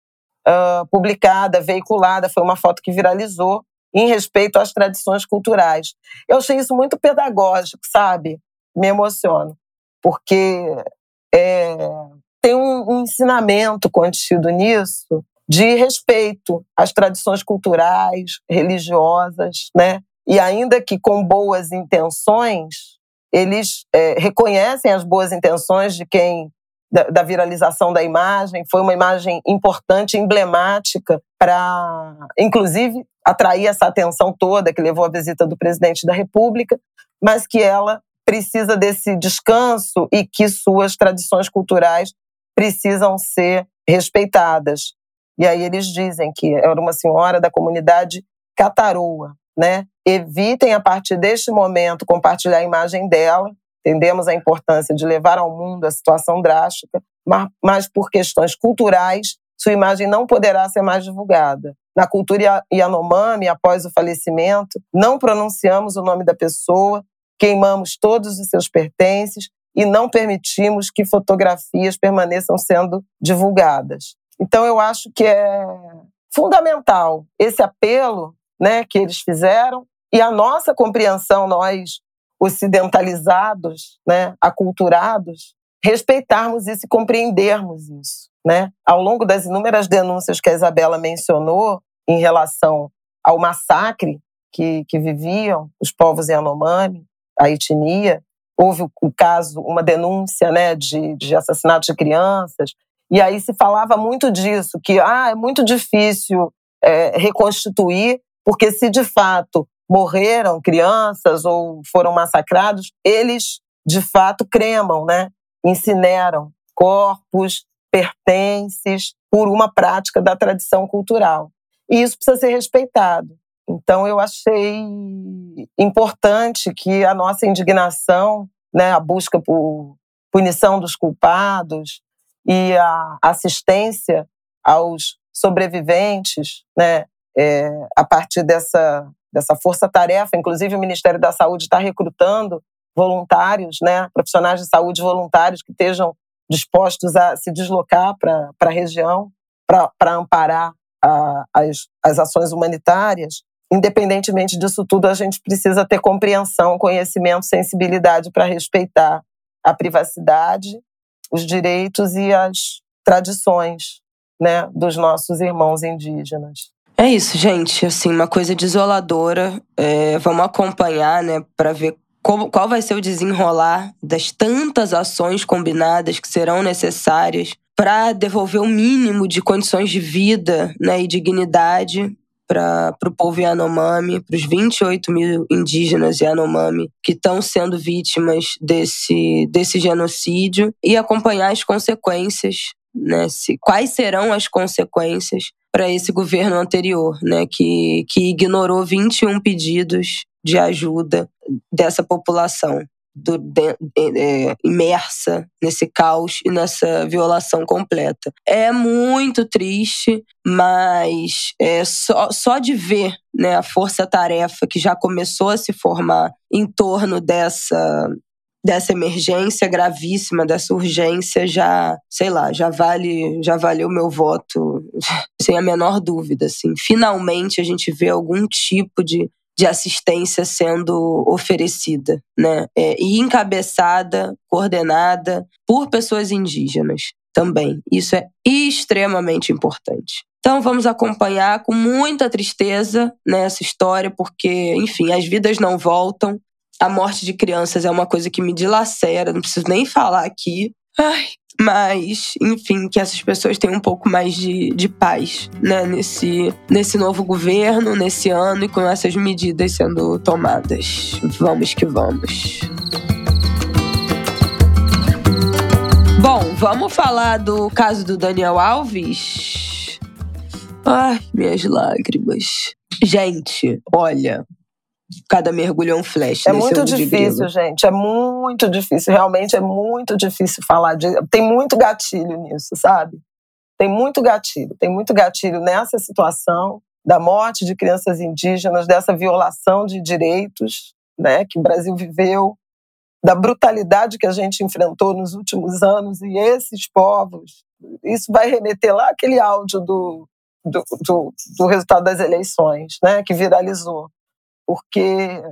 uh, publicada, veiculada. Foi uma foto que viralizou em respeito às tradições culturais. Eu achei isso muito pedagógico, sabe? Me emociono, porque é, tem um, um ensinamento contido nisso de respeito às tradições culturais, religiosas, né? E ainda que com boas intenções, eles é, reconhecem as boas intenções de quem da, da, viralização da imagem. Foi uma imagem importante, emblemática, para, inclusive, atrair essa atenção toda que levou à visita do presidente da República, mas que ela precisa desse descanso e que suas tradições culturais precisam ser respeitadas. E aí eles dizem que era uma senhora da comunidade cataroa, né? Evitem a partir deste momento compartilhar a imagem dela, Entendemos a importância de levar ao mundo a situação drástica, mas por questões culturais, sua imagem não poderá ser mais divulgada. Na cultura Yanomami, após o falecimento, não pronunciamos o nome da pessoa, queimamos todos os seus pertences e não permitimos que fotografias permaneçam sendo divulgadas. Então, eu acho que é fundamental esse apelo né, que eles fizeram e a nossa compreensão, nós ocidentalizados, né, aculturados, respeitarmos isso e compreendermos isso. Né? Ao longo das inúmeras denúncias que a Isabela mencionou em relação ao massacre que, que viviam os povos Yanomami, a etnia, houve o, caso, uma denúncia né, de, de assassinato de crianças, e aí se falava muito disso, que ah, é muito difícil é, reconstituir, porque se de fato morreram crianças ou foram massacrados, eles de fato cremam, né? Incineram corpos, pertences, por uma prática da tradição cultural. E isso precisa ser respeitado. Então, eu achei importante que a nossa indignação, né, a busca por punição dos culpados e a assistência aos sobreviventes, né, é, a partir dessa dessa força-tarefa. Inclusive, o Ministério da Saúde está recrutando voluntários, né, profissionais de saúde voluntários que estejam dispostos a se deslocar para a região para amparar a, as, as ações humanitárias. Independentemente disso tudo, a gente precisa ter compreensão, conhecimento, sensibilidade para respeitar a privacidade, os direitos e as tradições né, dos nossos irmãos indígenas. É isso, gente. Assim, uma coisa desoladora. É, vamos acompanhar, né, para ver como, qual vai ser o desenrolar das tantas ações combinadas que serão necessárias para devolver o mínimo de condições de vida né, e dignidade para o povo Yanomami, para os 28 mil indígenas Yanomami que estão sendo vítimas desse, desse genocídio e acompanhar as consequências, né? Se, quais serão as consequências para esse governo anterior, né? Que, que ignorou 21 pedidos de ajuda dessa população do, de, é, imersa nesse caos e nessa violação completa. É muito triste, mas é só, só de ver né, a força-tarefa que já começou a se formar em torno dessa dessa emergência gravíssima, dessa urgência, já, sei lá, já vale, já valeu meu voto <laughs> sem a menor dúvida, assim. Finalmente a gente vê algum tipo de de assistência sendo oferecida, né? É, e encabeçada, coordenada por pessoas indígenas também. Isso é extremamente importante. Então vamos acompanhar com muita tristeza nessa né, história, porque, enfim, as vidas não voltam. A morte de crianças é uma coisa que me dilacera, não preciso nem falar aqui. Ai, mas, enfim, que essas pessoas tenham um pouco mais de, de paz, né? Nesse, nesse novo governo, nesse ano e com essas medidas sendo tomadas. Vamos que vamos. Bom, vamos falar do caso do Daniel Alves? Ai, minhas lágrimas. Gente, olha, cada mergulho é um flash. É muito difícil, gente. É muito difícil. Realmente é muito difícil falar de. Tem muito gatilho nisso, sabe? Tem muito gatilho. Tem muito gatilho nessa situação da morte de crianças indígenas, dessa violação de direitos, né, que o Brasil viveu, da brutalidade que a gente enfrentou nos últimos anos e esses povos. Isso vai remeter lá aquele áudio do, do, do, do resultado das eleições, né, que viralizou porque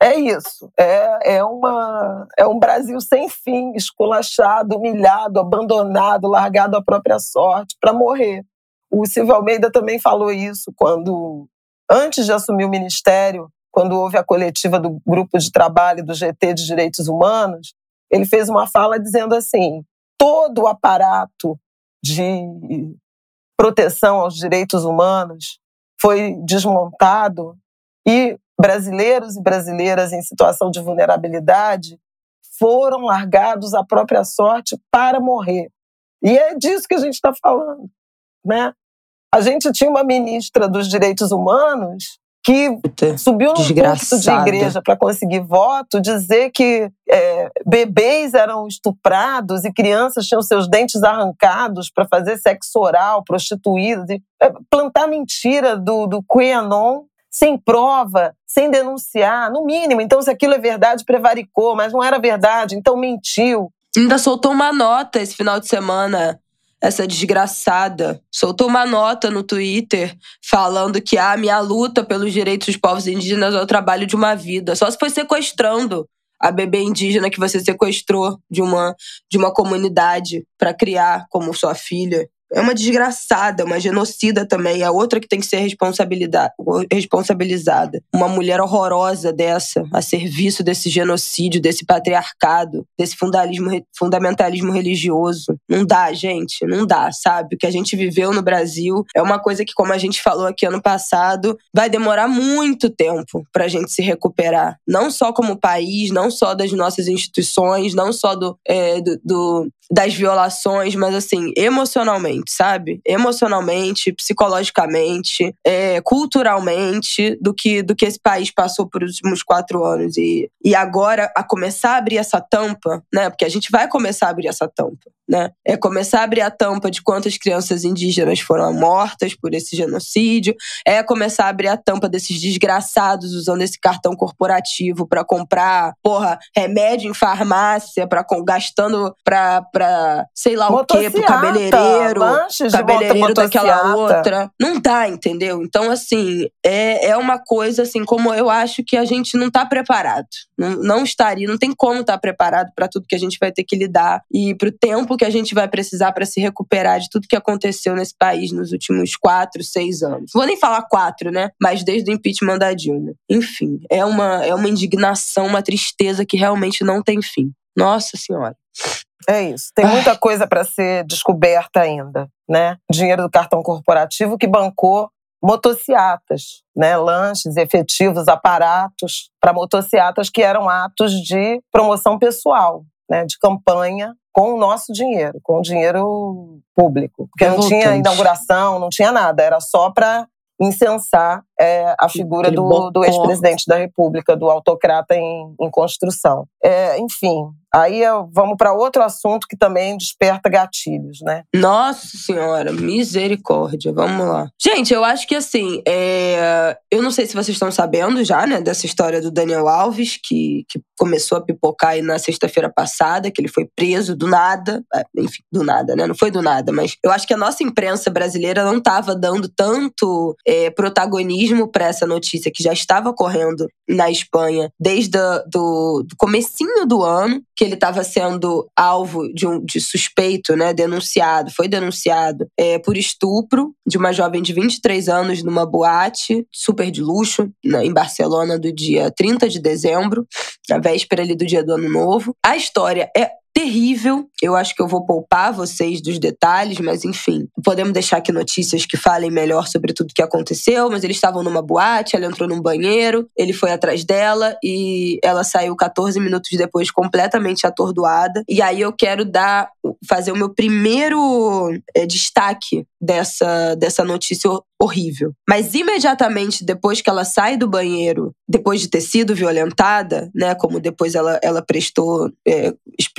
é isso, é, é, uma, é um Brasil sem fim, esculachado, humilhado, abandonado, largado à própria sorte para morrer. O Silvio Almeida também falou isso quando, antes de assumir o ministério, quando houve a coletiva do grupo de trabalho do GT de Direitos Humanos, ele fez uma fala dizendo assim: todo o aparato de proteção aos direitos humanos foi desmontado e brasileiros e brasileiras em situação de vulnerabilidade foram largados à própria sorte para morrer. E é disso que a gente está falando. Né? A gente tinha uma ministra dos direitos humanos que subiu no púlpito de igreja para conseguir voto, dizer que é, bebês eram estuprados e crianças tinham seus dentes arrancados para fazer sexo oral, prostituídos, e, é, plantar mentira do, do QAnon sem prova, sem denunciar, no mínimo. Então, se aquilo é verdade, prevaricou, mas não era verdade, então mentiu. Ainda soltou uma nota esse final de semana, essa desgraçada. Soltou uma nota no Twitter falando que a ah, minha luta pelos direitos dos povos indígenas é o trabalho de uma vida. Só se foi sequestrando a bebê indígena que você sequestrou de uma, de uma comunidade para criar como sua filha é uma desgraçada, uma genocida também. É outra que tem que ser responsabilizada. Uma mulher horrorosa dessa, a serviço desse genocídio, desse patriarcado, desse fundamentalismo religioso. Não dá, gente. Não dá, sabe? O que a gente viveu no Brasil é uma coisa que, como a gente falou aqui ano passado, vai demorar muito tempo pra gente se recuperar. Não só como país, não só das nossas instituições, não só do, é, do, do das violações, mas assim, emocionalmente, sabe? Emocionalmente, psicologicamente, é, culturalmente, do que, do que esse país passou por os últimos quatro anos. E, e agora, a começar a abrir essa tampa, né? Porque a gente vai começar a abrir essa tampa né? É começar a abrir a tampa de quantas crianças indígenas foram mortas por esse genocídio, é começar a abrir a tampa desses desgraçados usando esse cartão corporativo para comprar, porra, remédio em farmácia, para gastando para para sei lá o quê, pro cabeleireiro, cabeleireiro daquela outra. Não dá, entendeu? Então assim, é, é uma coisa assim como eu acho que a gente não tá preparado. Não, não estaria, não tem como estar tá preparado para tudo que a gente vai ter que lidar e pro tempo que a gente vai precisar para se recuperar de tudo que aconteceu nesse país nos últimos quatro, seis anos. Vou nem falar quatro, né? Mas desde o impeachment da Dilma. Enfim, é uma, é uma indignação, uma tristeza que realmente não tem fim. Nossa Senhora. É isso. Tem muita coisa para ser descoberta ainda, né? Dinheiro do cartão corporativo que bancou motociatas, né? lanches, efetivos, aparatos para motociatas que eram atos de promoção pessoal, né? de campanha com o nosso dinheiro, com o dinheiro público. Porque não tinha inauguração, não tinha nada, era só para incensar é, a figura do, do ex-presidente da República, do autocrata em, em construção. É, enfim, Aí vamos para outro assunto que também desperta gatilhos, né? Nossa Senhora, misericórdia. Vamos lá. Gente, eu acho que assim, é... eu não sei se vocês estão sabendo já, né, dessa história do Daniel Alves, que, que começou a pipocar aí na sexta-feira passada, que ele foi preso do nada. É, enfim, do nada, né? Não foi do nada, mas eu acho que a nossa imprensa brasileira não estava dando tanto é, protagonismo para essa notícia que já estava correndo na Espanha desde do, do comecinho do ano que ele estava sendo alvo de um de suspeito, né, denunciado, foi denunciado é, por estupro de uma jovem de 23 anos numa boate super de luxo em Barcelona do dia 30 de dezembro, na véspera ali do dia do ano novo. A história é terrível. Eu acho que eu vou poupar vocês dos detalhes, mas enfim, podemos deixar aqui notícias que falem melhor sobre tudo que aconteceu. Mas eles estavam numa boate, ela entrou num banheiro, ele foi atrás dela e ela saiu 14 minutos depois completamente atordoada. E aí eu quero dar, fazer o meu primeiro é, destaque dessa, dessa notícia horrível. Mas imediatamente depois que ela sai do banheiro, depois de ter sido violentada, né, como depois ela, ela prestou, é,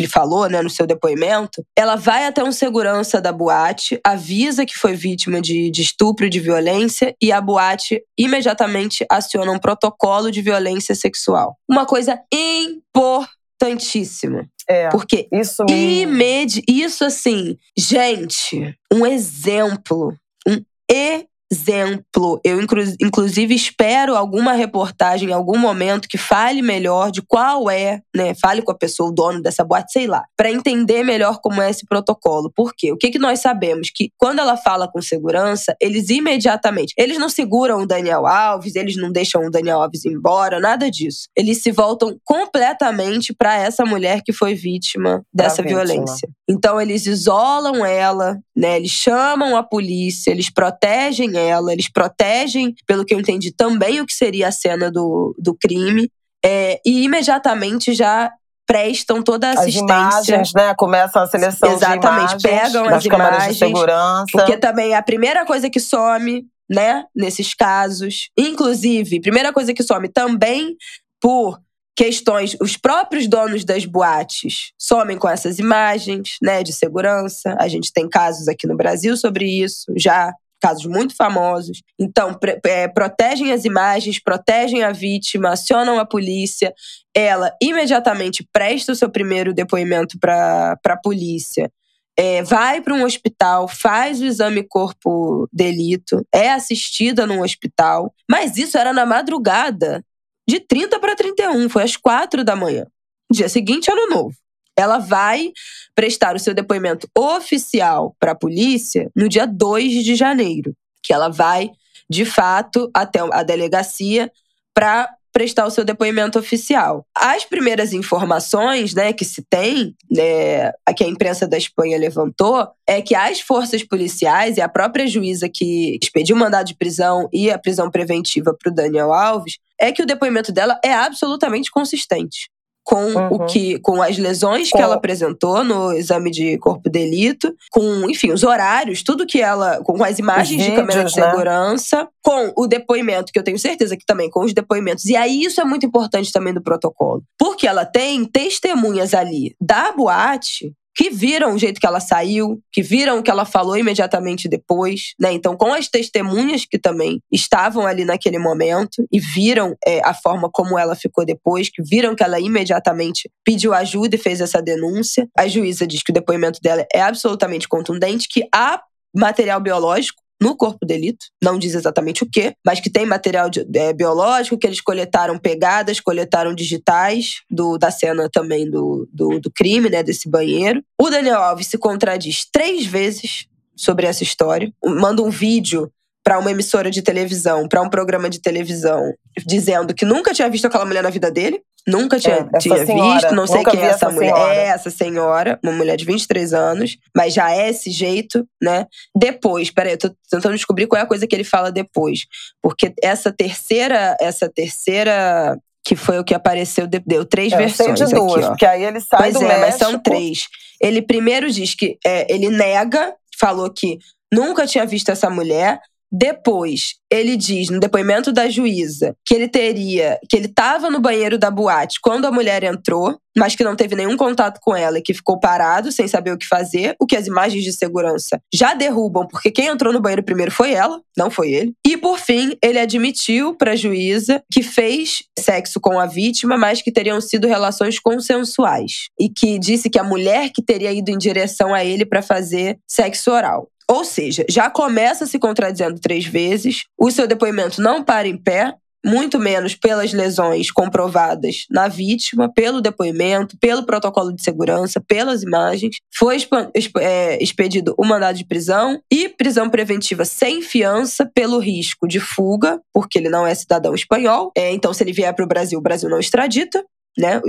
falou, né, no seu depoimento, ela vai até um segurança da boate, avisa que foi vítima de, de estupro e de violência e a boate imediatamente aciona um protocolo de violência sexual. Uma coisa importantíssima. É, porque isso me... imedi isso assim, gente, um exemplo, um exemplo. Eu, inclusive, espero alguma reportagem em algum momento que fale melhor de qual é, né? Fale com a pessoa, o dono dessa boate, sei lá, para entender melhor como é esse protocolo. Por quê? O que, que nós sabemos? Que quando ela fala com segurança, eles imediatamente. Eles não seguram o Daniel Alves, eles não deixam o Daniel Alves embora, nada disso. Eles se voltam completamente para essa mulher que foi vítima dessa violência. Então, eles isolam ela, né? Eles chamam a polícia, eles protegem ela, eles protegem, pelo que eu entendi, também o que seria a cena do, do crime. É, e imediatamente já prestam toda a assistência. As imagens, né? Começam a seleção Exatamente, de imagens pegam as imagens. De segurança. Porque também é a primeira coisa que some, né? Nesses casos. Inclusive, primeira coisa que some também por questões, os próprios donos das boates somem com essas imagens, né, de segurança. A gente tem casos aqui no Brasil sobre isso, já casos muito famosos. Então, é, protegem as imagens, protegem a vítima, acionam a polícia. Ela imediatamente presta o seu primeiro depoimento para a polícia. É, vai para um hospital, faz o exame corpo delito, é assistida num hospital, mas isso era na madrugada de 30 para 31, foi às 4 da manhã. Dia seguinte, ano novo. Ela vai prestar o seu depoimento oficial para a polícia no dia 2 de janeiro, que ela vai, de fato, até a delegacia para prestar o seu depoimento oficial. As primeiras informações né, que se tem, né, que a imprensa da Espanha levantou, é que as forças policiais e a própria juíza que expediu o mandado de prisão e a prisão preventiva para o Daniel Alves, é que o depoimento dela é absolutamente consistente com uhum. o que com as lesões com... que ela apresentou no exame de corpo de delito, com, enfim, os horários, tudo que ela com as imagens vídeos, de câmera de né? segurança, com o depoimento que eu tenho certeza que também com os depoimentos. E aí isso é muito importante também do protocolo, porque ela tem testemunhas ali da boate que viram o jeito que ela saiu, que viram o que ela falou imediatamente depois, né? Então, com as testemunhas que também estavam ali naquele momento e viram é, a forma como ela ficou depois, que viram que ela imediatamente pediu ajuda e fez essa denúncia. A juíza diz que o depoimento dela é absolutamente contundente, que há material biológico no corpo delito, não diz exatamente o que, mas que tem material de, é, biológico, que eles coletaram pegadas, coletaram digitais do, da cena também do, do, do crime, né, desse banheiro. O Daniel Alves se contradiz três vezes sobre essa história, manda um vídeo para uma emissora de televisão, para um programa de televisão, dizendo que nunca tinha visto aquela mulher na vida dele, Nunca tinha, É, tinha senhora, visto, não sei quem é essa essa mulher. senhora. É essa senhora, uma mulher de 23 anos, mas já é esse jeito, né? Depois, peraí, eu tô tentando descobrir qual é a coisa que ele fala depois. Porque essa terceira, essa terceira, que foi o que apareceu, de- deu três É, versões de duas, aqui, ó. porque aí ele sai Pois do é, México. mas são três. Ele primeiro diz que é, ele nega, falou que nunca tinha visto essa mulher. Depois, ele diz no depoimento da juíza que ele teria, que ele estava no banheiro da boate quando a mulher entrou, mas que não teve nenhum contato com ela e que ficou parado sem saber o que fazer, o que as imagens de segurança já derrubam, porque quem entrou no banheiro primeiro foi ela, não foi ele. E por fim, ele admitiu para a juíza que fez sexo com a vítima, mas que teriam sido relações consensuais e que disse que a mulher que teria ido em direção a ele para fazer sexo oral. Ou seja, já começa se contradizendo três vezes, o seu depoimento não para em pé, muito menos pelas lesões comprovadas na vítima, pelo depoimento, pelo protocolo de segurança, pelas imagens. Foi é, expedido o mandado de prisão e prisão preventiva sem fiança pelo risco de fuga, porque ele não é cidadão espanhol. É, então, se ele vier para o Brasil, o Brasil não extradita. Né,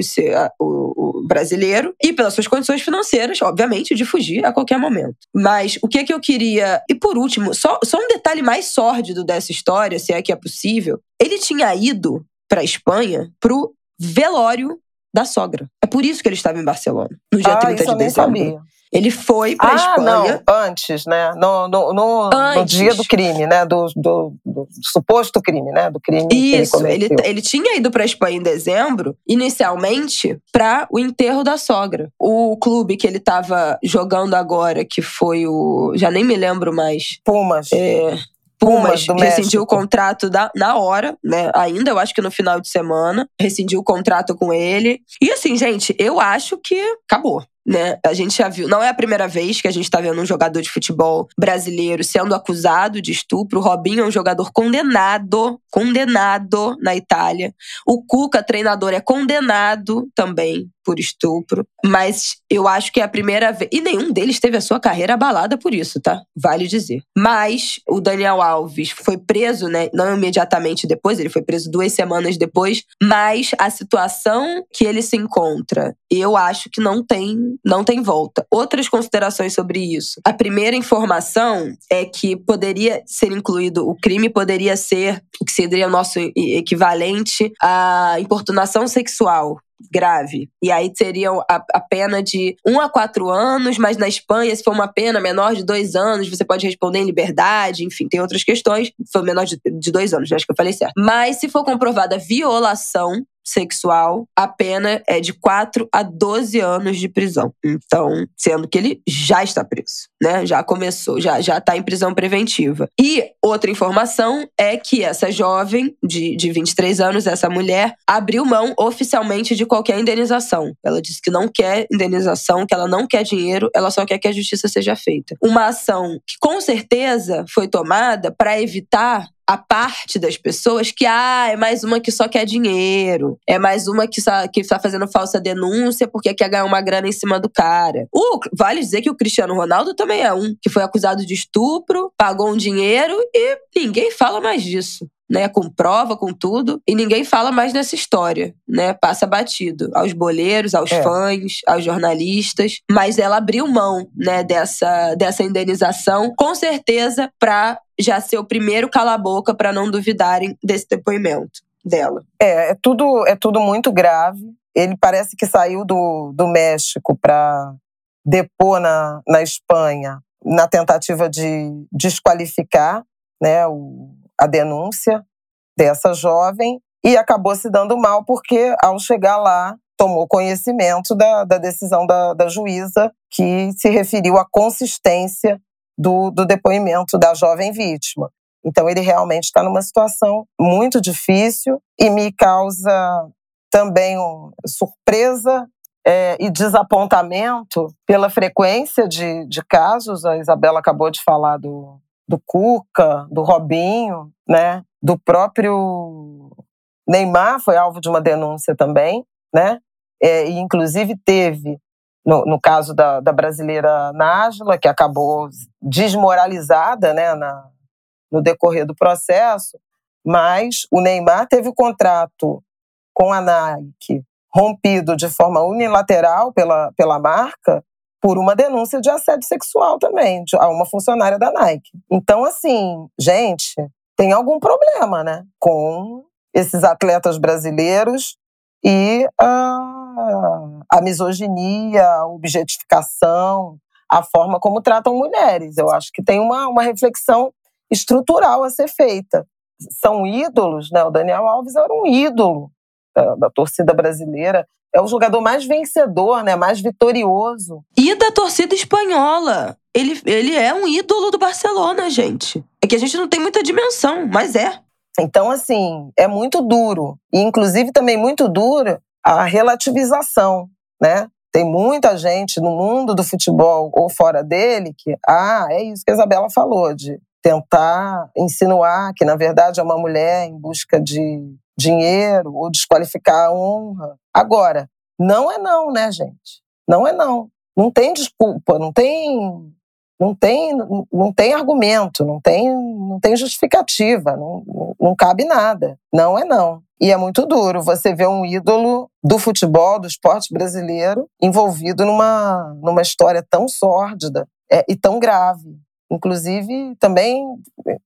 o, o- o brasileiro, e pelas suas condições financeiras, obviamente, de fugir a qualquer momento. Mas o que, que eu queria. E por último, só, só um detalhe mais sórdido dessa história, se é que é possível. Ele tinha ido para Espanha pro velório da sogra. É por isso que ele estava em Barcelona, no dia ah, 30 isso de dezembro. sabia. Ele foi pra ah, Espanha. não, antes, né? No, no, no, no dia do crime, né? Do, do, do suposto crime, né? Do crime que Isso, ele ele, cometeu. ele tinha ido pra Espanha em dezembro, inicialmente, para o enterro da sogra. O clube que ele tava jogando agora, que foi o. Já nem me lembro mais. Pumas. É, Pumas rescindiu o contrato da, na hora, né? Ainda, eu acho que no final de semana. Rescindiu o contrato com ele. E assim, gente, eu acho que acabou. Né? A gente já viu, não é a primeira vez que a gente tá vendo um jogador de futebol brasileiro sendo acusado de estupro. O Robinho é um jogador condenado, condenado na Itália. O Cuca, treinador, é condenado também por estupro. Mas eu acho que é a primeira vez. E nenhum deles teve a sua carreira abalada por isso, tá? Vale dizer. Mas o Daniel Alves foi preso, né? Não imediatamente depois, ele foi preso duas semanas depois. Mas a situação que ele se encontra, eu acho que não tem, não tem volta. Outras considerações sobre isso. A primeira informação é que poderia ser incluído, o crime poderia ser o que seria o nosso equivalente à importunação sexual grave. E aí seria a, a pena de um a quatro anos, mas na Espanha, se for uma pena menor de dois anos, você pode responder em liberdade, enfim, tem outras questões. Foi menor de, de dois anos, acho que eu falei certo. Mas se for comprovada violação sexual, a pena é de 4 a 12 anos de prisão. Então, sendo que ele já está preso, né? Já começou, já já está em prisão preventiva. E outra informação é que essa jovem de, de 23 anos, essa mulher, abriu mão oficialmente de qualquer indenização. Ela disse que não quer indenização, que ela não quer dinheiro, ela só quer que a justiça seja feita. Uma ação que com certeza foi tomada para evitar a parte das pessoas que, ah, é mais uma que só quer dinheiro, é mais uma que só, que está fazendo falsa denúncia porque quer ganhar uma grana em cima do cara. Vale dizer que o Cristiano Ronaldo também é um, que foi acusado de estupro, pagou um dinheiro e ninguém fala mais disso. Né, com prova, com tudo, e ninguém fala mais nessa história, né? Passa batido aos boleiros, aos É. fãs, aos jornalistas, mas ela abriu mão, né, dessa, dessa indenização, com certeza, para já ser o primeiro cala-boca para não duvidarem desse depoimento dela. É, é tudo, é tudo muito grave. Ele parece que saiu do, do México para depor na, na Espanha na tentativa de desqualificar né, o, a denúncia dessa jovem e acabou se dando mal porque, ao chegar lá, tomou conhecimento da, da decisão da, da juíza que se referiu à consistência do, do depoimento da jovem vítima. Então, ele realmente está numa situação muito difícil e me causa também um, surpresa é, e desapontamento pela frequência de, de casos. A Isabela acabou de falar do, do Cuca, do Robinho, né? do próprio Neymar, foi alvo de uma denúncia também, né? É, e inclusive teve no, no, caso da, da brasileira Nájila, que acabou desmoralizada né, na, no decorrer do processo, mas o Neymar teve o contrato com a Nike rompido de forma unilateral pela, pela marca por uma denúncia de assédio sexual também a uma funcionária da Nike. Então, assim, gente, tem algum problema, né, com esses atletas brasileiros e a, a misoginia, a objetificação, a forma como tratam mulheres. Eu acho que tem uma, uma reflexão estrutural a ser feita. São ídolos, né? O Daniel Alves era um ídolo da, da torcida brasileira. É o jogador mais vencedor, né? Mais vitorioso. E da torcida espanhola. Ele, ele é um ídolo do Barcelona, gente. É que a gente não tem muita dimensão, mas é. Então, assim, é muito duro. E, inclusive, também muito dura a relativização, né? Tem muita gente no mundo do futebol ou fora dele que, ah, é isso que a Isabela falou, de tentar insinuar que, na verdade, é uma mulher em busca de dinheiro ou desqualificar a honra. Agora, não é não, né, gente? Não é não. Não tem desculpa, não tem não tem, não tem argumento, não tem, não tem justificativa, não, não cabe nada. Não é não. E é muito duro você ver um ídolo do futebol, do esporte brasileiro, envolvido numa, numa história tão sórdida é, e tão grave inclusive também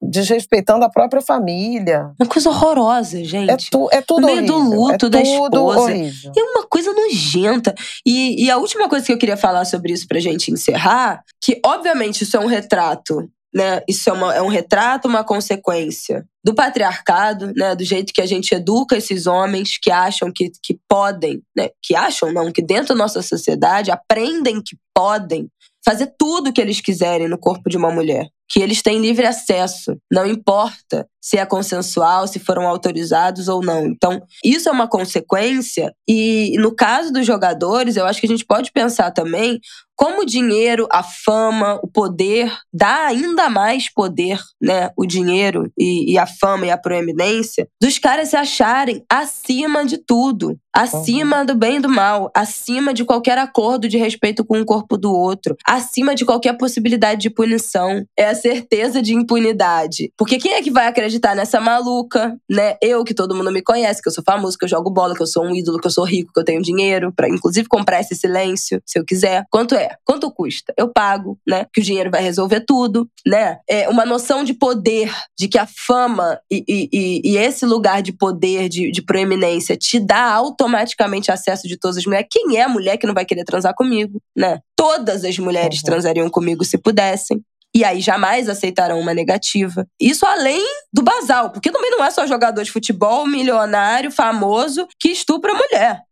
desrespeitando a própria família. Uma coisa horrorosa, gente. É, tu, é tudo no meio horrível. do luto é da tudo esposa. Horrível. É uma coisa nojenta. E, e a última coisa que eu queria falar sobre isso pra gente encerrar, que obviamente isso é um retrato né? Isso é, uma, é, um retrato, uma consequência do patriarcado, né? Do jeito que a gente educa esses homens que acham que, que podem, né? Que acham não, que dentro da nossa sociedade aprendem que podem fazer tudo o que eles quiserem no corpo de uma mulher. Que eles têm livre acesso, não importa se é consensual, se foram autorizados ou não. Então, isso é uma consequência, e no caso dos jogadores, eu acho que a gente pode pensar também como o dinheiro, a fama, o poder dá ainda mais poder, né? O dinheiro e, e, a fama e a proeminência dos caras se acharem acima de tudo, acima uhum. do bem e do mal, acima de qualquer acordo de respeito com o corpo do outro, acima de qualquer possibilidade de punição. É a certeza de impunidade. Porque quem é que vai acreditar nessa maluca, né? Eu, que todo mundo me conhece, que eu sou famoso, que eu jogo bola, que eu sou um ídolo, que eu sou rico, que eu tenho dinheiro para inclusive comprar esse silêncio, se eu quiser. Quanto é? Quanto custa? Eu pago, né? Que o dinheiro vai resolver tudo, né? É uma noção de poder, de que a fama e, e, e esse lugar de poder, de, de proeminência, te dá automaticamente acesso de todas as mulheres. Quem é a mulher que não vai querer transar comigo, né? Todas as mulheres uhum. transariam comigo se pudessem. E aí jamais aceitarão uma negativa. Isso além do basal, porque também não é só jogador de futebol milionário, famoso, que estupra mulher.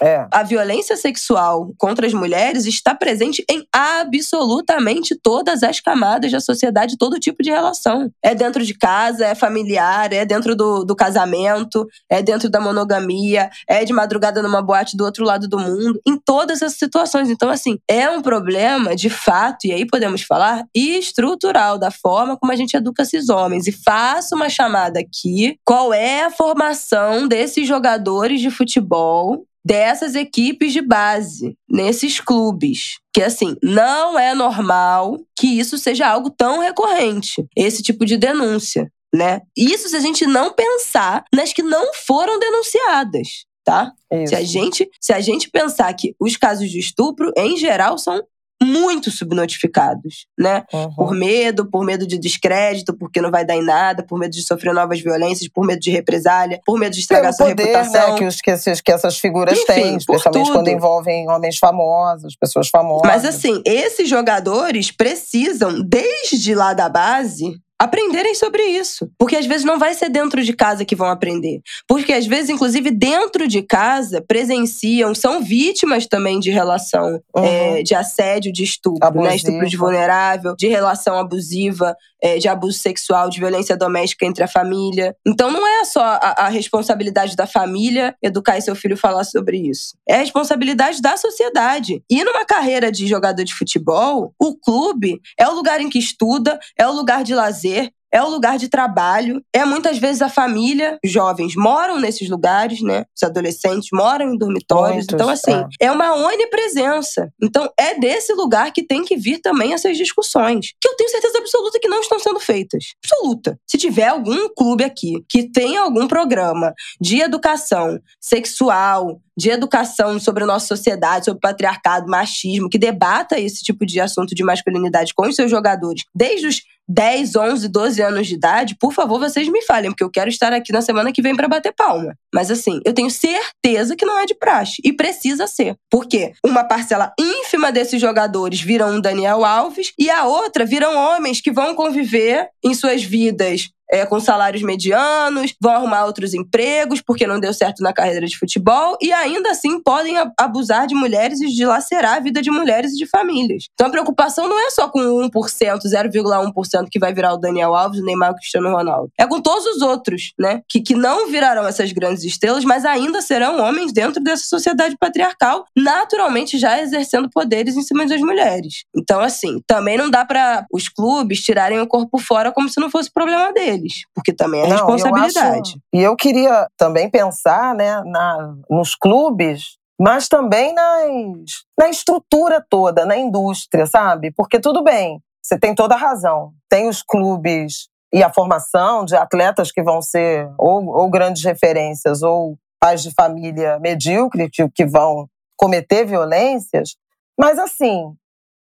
É. A violência sexual contra as mulheres está presente em absolutamente todas as camadas da sociedade, todo tipo de relação. É dentro de casa, é familiar, é dentro do, do casamento, é dentro da monogamia, é de madrugada numa boate do outro lado do mundo, em todas essas situações. Então, assim, é um problema de fato, e aí podemos falar, estrutural da forma como a gente educa esses homens. E faço uma chamada aqui: qual é a formação desses jogadores de futebol dessas equipes de base, nesses clubes. Que assim, não é normal que isso seja algo tão recorrente, esse tipo de denúncia, né? Isso se a gente não pensar nas que não foram denunciadas. Tá? Se a gente se a gente pensar que os casos de estupro em geral são muito subnotificados, né? Uhum. Por medo, por medo de descrédito, porque não vai dar em nada, por medo de sofrer novas violências, por medo de represália, por medo de estragar Pelo sua poder, reputação. Né, que, os, que, esses, que essas figuras Enfim, têm, especialmente quando envolvem homens famosos, pessoas famosas. Mas assim, esses jogadores precisam, desde lá da base, aprenderem sobre isso. Porque às vezes não vai ser dentro de casa que vão aprender. Porque às vezes, inclusive, dentro de casa, presenciam, são vítimas também de relação uhum. é, de assédio, de estupro, né? Estupro de vulnerável, de relação abusiva é, de abuso sexual, de violência doméstica entre a família. Então não é só a, a responsabilidade da família educar seu filho falar sobre isso. É a responsabilidade da sociedade. E numa carreira de jogador de futebol, o clube é o lugar em que estuda, é o lugar de lazer, é o lugar de trabalho, é muitas vezes a família, os jovens moram nesses lugares, né? Os adolescentes moram em dormitórios. Muitos, então, assim, é. é uma onipresença. Então, é desse lugar que tem que vir também essas discussões, que eu tenho certeza absoluta que não estão sendo feitas. Absoluta. Se tiver algum clube aqui que tenha algum programa de educação sexual, de educação sobre a nossa sociedade, sobre patriarcado, machismo, que debata esse tipo de assunto de masculinidade com os seus jogadores, desde os 10, 11, 12 anos de idade, por favor, vocês me falem, porque eu quero estar aqui na semana que vem para bater palma. Mas assim, eu tenho certeza que não é de praxe e precisa ser. Porque uma parcela ínfima desses jogadores viram um Daniel Alves e a outra viram homens que vão conviver em suas vidas é, com salários medianos, vão arrumar outros empregos porque não deu certo na carreira de futebol e ainda assim podem abusar de mulheres e dilacerar a vida de mulheres e de famílias. Então a preocupação não é só com 1%, 0,1% que vai virar o Daniel Alves, o Neymar o Cristiano Ronaldo. É com todos os outros, né? Que, que não virarão essas grandes estrelas, mas ainda serão homens dentro dessa sociedade patriarcal, naturalmente já exercendo poderes em cima das mulheres. Então, assim, também não dá para os clubes tirarem o corpo fora como se não fosse problema deles deles, porque também é Não, responsabilidade. Eu e eu queria também pensar né, na, nos clubes, mas também nas, na estrutura toda, na indústria, sabe? Porque tudo bem, você tem toda a razão. Tem os clubes e a formação de atletas que vão ser ou, ou grandes referências ou pais de família medíocre que, que vão cometer violências, mas assim,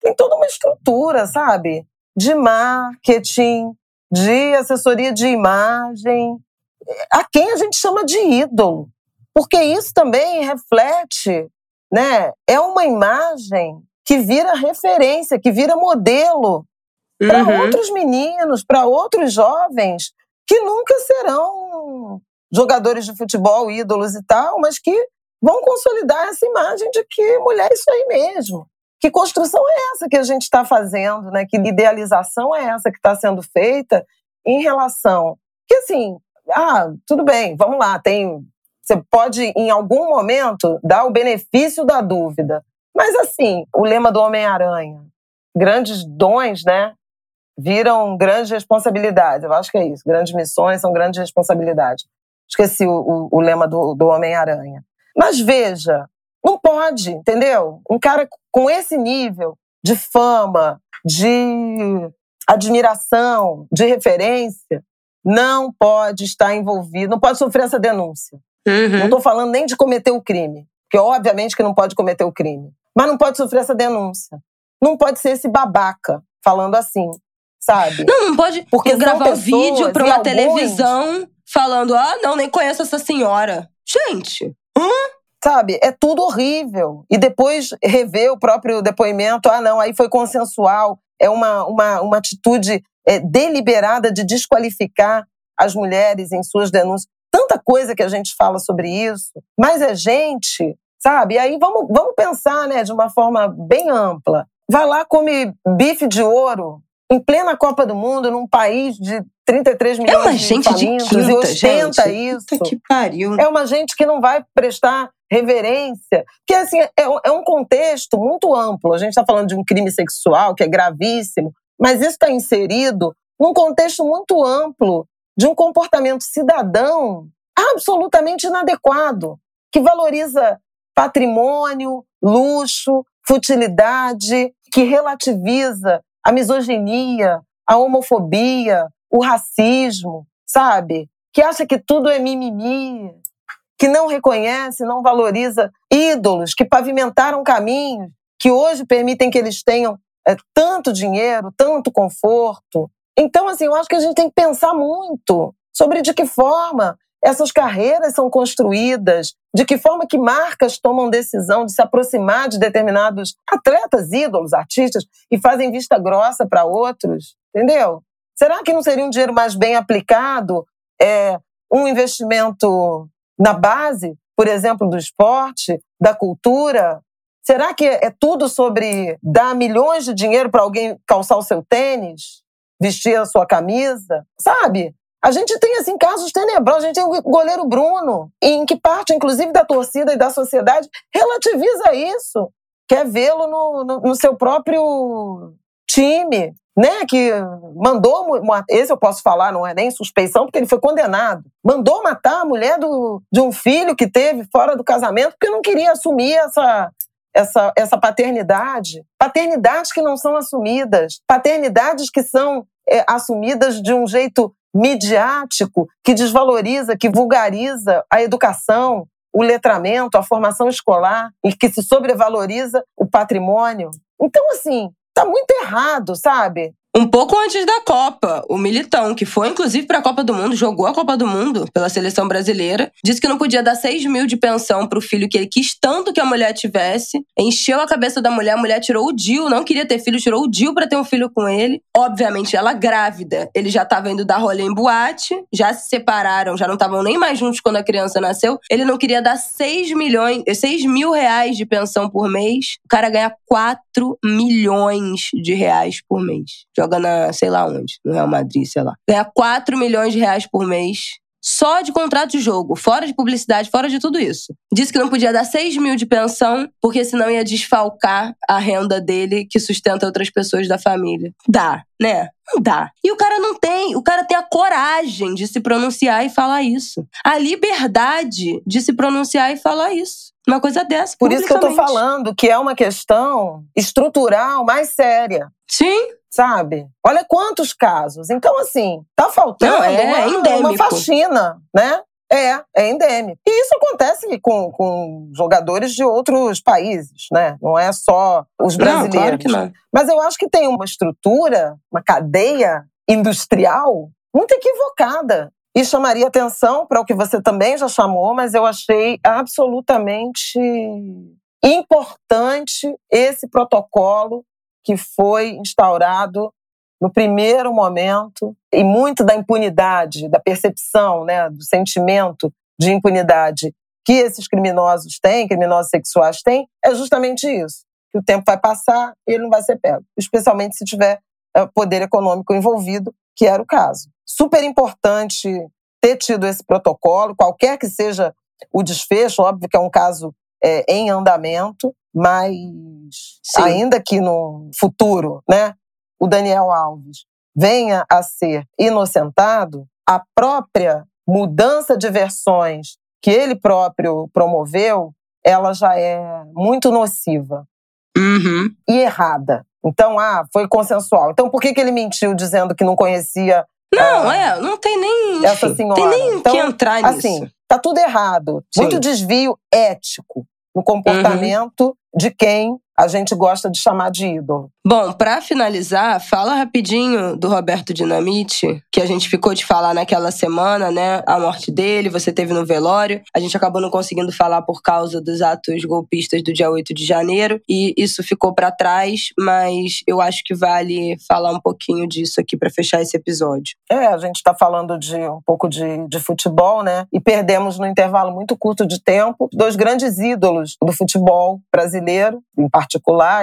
tem toda uma estrutura, sabe? De marketing, de assessoria de imagem, a quem a gente chama de ídolo. Porque isso também reflete, né? É uma imagem que vira referência, que vira modelo uhum. para outros meninos, para outros jovens que nunca serão jogadores de futebol, ídolos e tal, mas que vão consolidar essa imagem de que mulher é isso aí mesmo. Que construção é essa que a gente está fazendo, né? Que idealização é essa que está sendo feita em relação que assim, ah, tudo bem, vamos lá, tem você pode em algum momento dar o benefício da dúvida. Mas assim, o lema do Homem-Aranha, grandes dons, né, viram grandes responsabilidades. Eu acho que é isso. Grandes missões são grandes responsabilidades. Esqueci o, o, o lema do, do Homem-Aranha. Mas veja, não pode, entendeu? Um cara com esse nível de fama, de admiração, de referência, não pode estar envolvido, não pode sofrer essa denúncia. Uhum. Não estou falando nem de cometer o crime, porque obviamente que não pode cometer o crime, mas não pode sofrer essa denúncia. Não pode ser esse babaca falando assim, sabe? Não, não pode porque gravar um vídeo para uma alguns... televisão falando: ah, não, nem conheço essa senhora. Gente, hum? Sabe? É tudo horrível. E depois rever o próprio depoimento: ah, não, aí foi consensual. É uma, uma, uma atitude é, deliberada de desqualificar as mulheres em suas denúncias. Tanta coisa que a gente fala sobre isso, mas é gente, sabe? E aí vamos, vamos pensar né, de uma forma bem ampla. Vai lá, come bife de ouro em plena Copa do Mundo, num país de 33 milhões é uma gente de famintos, de quinta, e ostenta gente. isso. que pariu. É uma gente que não vai prestar reverência. Que assim, é, é um contexto muito amplo. A gente está falando de um crime sexual que é gravíssimo, mas isso está inserido num contexto muito amplo de um comportamento cidadão absolutamente inadequado, que valoriza patrimônio, luxo, futilidade, que relativiza a misoginia, a homofobia, o racismo, sabe? Que acha que tudo é mimimi, que não reconhece, não valoriza ídolos que pavimentaram caminhos que hoje permitem que eles tenham é, tanto dinheiro, tanto conforto. Então, assim, eu acho que a gente tem que pensar muito sobre de que forma essas carreiras são construídas, de que forma que marcas tomam decisão de se aproximar de determinados atletas, ídolos, artistas e fazem vista grossa para outros, entendeu? Será que não seria um dinheiro mais bem aplicado, é, um investimento na base, por exemplo, do esporte, da cultura? Será que é tudo sobre dar milhões de dinheiro para alguém calçar o seu tênis, vestir a sua camisa? Sabe? A gente tem, assim, casos tenebrosos. A gente tem o goleiro Bruno, em que parte, inclusive, da torcida e da sociedade relativiza isso. Quer vê-lo no, no, no seu próprio time. Né, que mandou, esse eu posso falar, não é nem suspeição, porque ele foi condenado, mandou matar a mulher do, de um filho que teve fora do casamento porque não queria assumir essa, essa, essa paternidade. Paternidades que não são assumidas, paternidades que são é, assumidas de um jeito midiático, que desvaloriza, que vulgariza a educação, o letramento, a formação escolar e que se sobrevaloriza o patrimônio. Então, assim, tá muito errado, sabe? Um pouco antes da Copa, o Militão, que foi inclusive para a Copa do Mundo, jogou a Copa do Mundo pela seleção brasileira, disse que não podia dar 6 mil de pensão pro filho que ele quis tanto que a mulher tivesse. Encheu a cabeça da mulher, a mulher tirou o Dil, não queria ter filho, tirou o Dil para ter um filho com ele. Obviamente, ela grávida, ele já tava indo dar rolê em boate, já se separaram, já não estavam nem mais juntos quando a criança nasceu. Ele não queria dar 6 milhões, 6 mil reais de pensão por mês. O cara ganha 4 milhões de reais por mês. Já joga na sei lá onde, no Real Madrid, sei lá. Ganha 4 milhões de reais por mês só de contrato de jogo, fora de publicidade, fora de tudo isso. Disse que não podia dar 6 mil de pensão, porque senão ia desfalcar a renda dele, que sustenta outras pessoas da família. Dá, né? Não dá. E o cara não tem, o cara tem a coragem de se pronunciar e falar isso. A liberdade de se pronunciar e falar isso. Uma coisa dessa. Por isso que eu tô falando que é uma questão estrutural mais séria. Sim sabe? Olha quantos casos. Então, assim, tá faltando Não, é, uma, é uma faxina, né? É, é endêmico. E isso acontece com, com jogadores de outros países, né? Não é só os brasileiros. Não, claro que não. Mas eu acho que tem uma estrutura, uma cadeia industrial muito equivocada. E chamaria atenção para o que você também já chamou, mas eu achei absolutamente importante esse protocolo que foi instaurado no primeiro momento e muito da impunidade, da percepção, né, do sentimento de impunidade que esses criminosos têm, criminosos sexuais têm, é justamente isso. Que o tempo vai passar e ele não vai ser pego, especialmente se tiver eh, poder econômico envolvido, que era o caso. Super importante ter tido esse protocolo, qualquer que seja o desfecho, óbvio que é um caso é, em andamento, mas Sim. ainda que no futuro, né, o Daniel Alves venha a ser inocentado, a própria mudança de versões que ele próprio promoveu, ela já é muito nociva uhum. e errada. Então, ah, foi consensual. Então, por que, que ele mentiu dizendo que não conhecia? Não, ah, é, não tem nem. Essa senhora. Tem nem então, que entrar nisso. Assim, tá tudo errado. Sim. Muito desvio ético no comportamento uhum. de quem a gente gosta de chamar de ídolo. Bom, para finalizar, fala rapidinho do Roberto Dinamite, que a gente ficou de falar naquela semana, né? A morte dele, você teve no velório. A gente acabou não conseguindo falar por causa dos atos golpistas do dia 8 de janeiro, e isso ficou para trás, mas eu acho que vale falar um pouquinho disso aqui para fechar esse episódio. É, a gente está falando de um pouco de, de futebol, né? E perdemos no intervalo muito curto de tempo dois grandes ídolos do futebol brasileiro, em particular,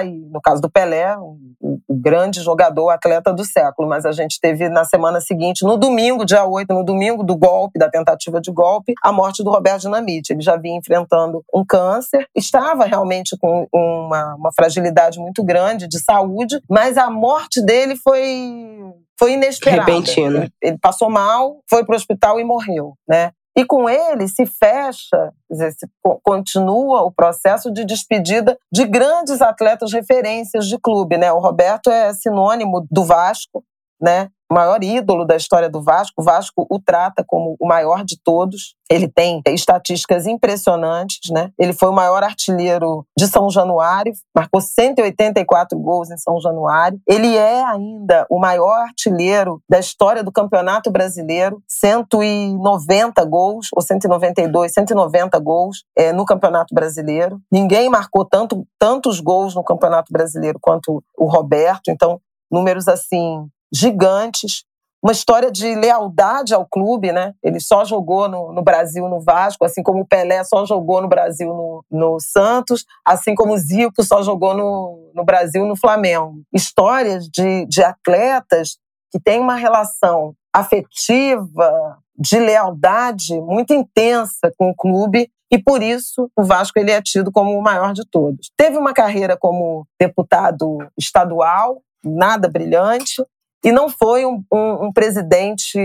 e no caso do Pelé, o, o, grande jogador, atleta do século. Mas a gente teve na semana seguinte, no domingo, dia 8, no domingo do golpe, da tentativa de golpe, a morte do Roberto Dinamite. Ele já vinha enfrentando um câncer, estava realmente com uma, uma fragilidade muito grande de saúde, mas a morte dele foi foi inesperada. Repentina. Ele, ele passou mal, foi para o hospital e morreu, né? E com ele se fecha, se continua o processo de despedida de grandes atletas referências de clube. Né? O Roberto é sinônimo do Vasco, né? Maior ídolo da história do Vasco. O Vasco o trata como o maior de todos. Ele tem estatísticas impressionantes, né? Ele foi o maior artilheiro de São Januário, marcou 184 gols em São Januário. Ele é ainda o maior artilheiro da história do Campeonato Brasileiro, 190 gols, ou 192, 190 gols é, no Campeonato Brasileiro. Ninguém marcou tanto, tantos gols no Campeonato Brasileiro quanto o Roberto, então números assim gigantes, uma história de lealdade ao clube, né? Ele só jogou no, no, Brasil no Vasco, assim como o Pelé só jogou no Brasil no, no Santos, assim como o Zico só jogou no, no Brasil no Flamengo. Histórias de, de atletas que têm uma relação afetiva, de lealdade muito intensa com o clube e por isso o Vasco ele é tido como o maior de todos. Teve uma carreira como deputado estadual, nada brilhante, e não foi um, um, um presidente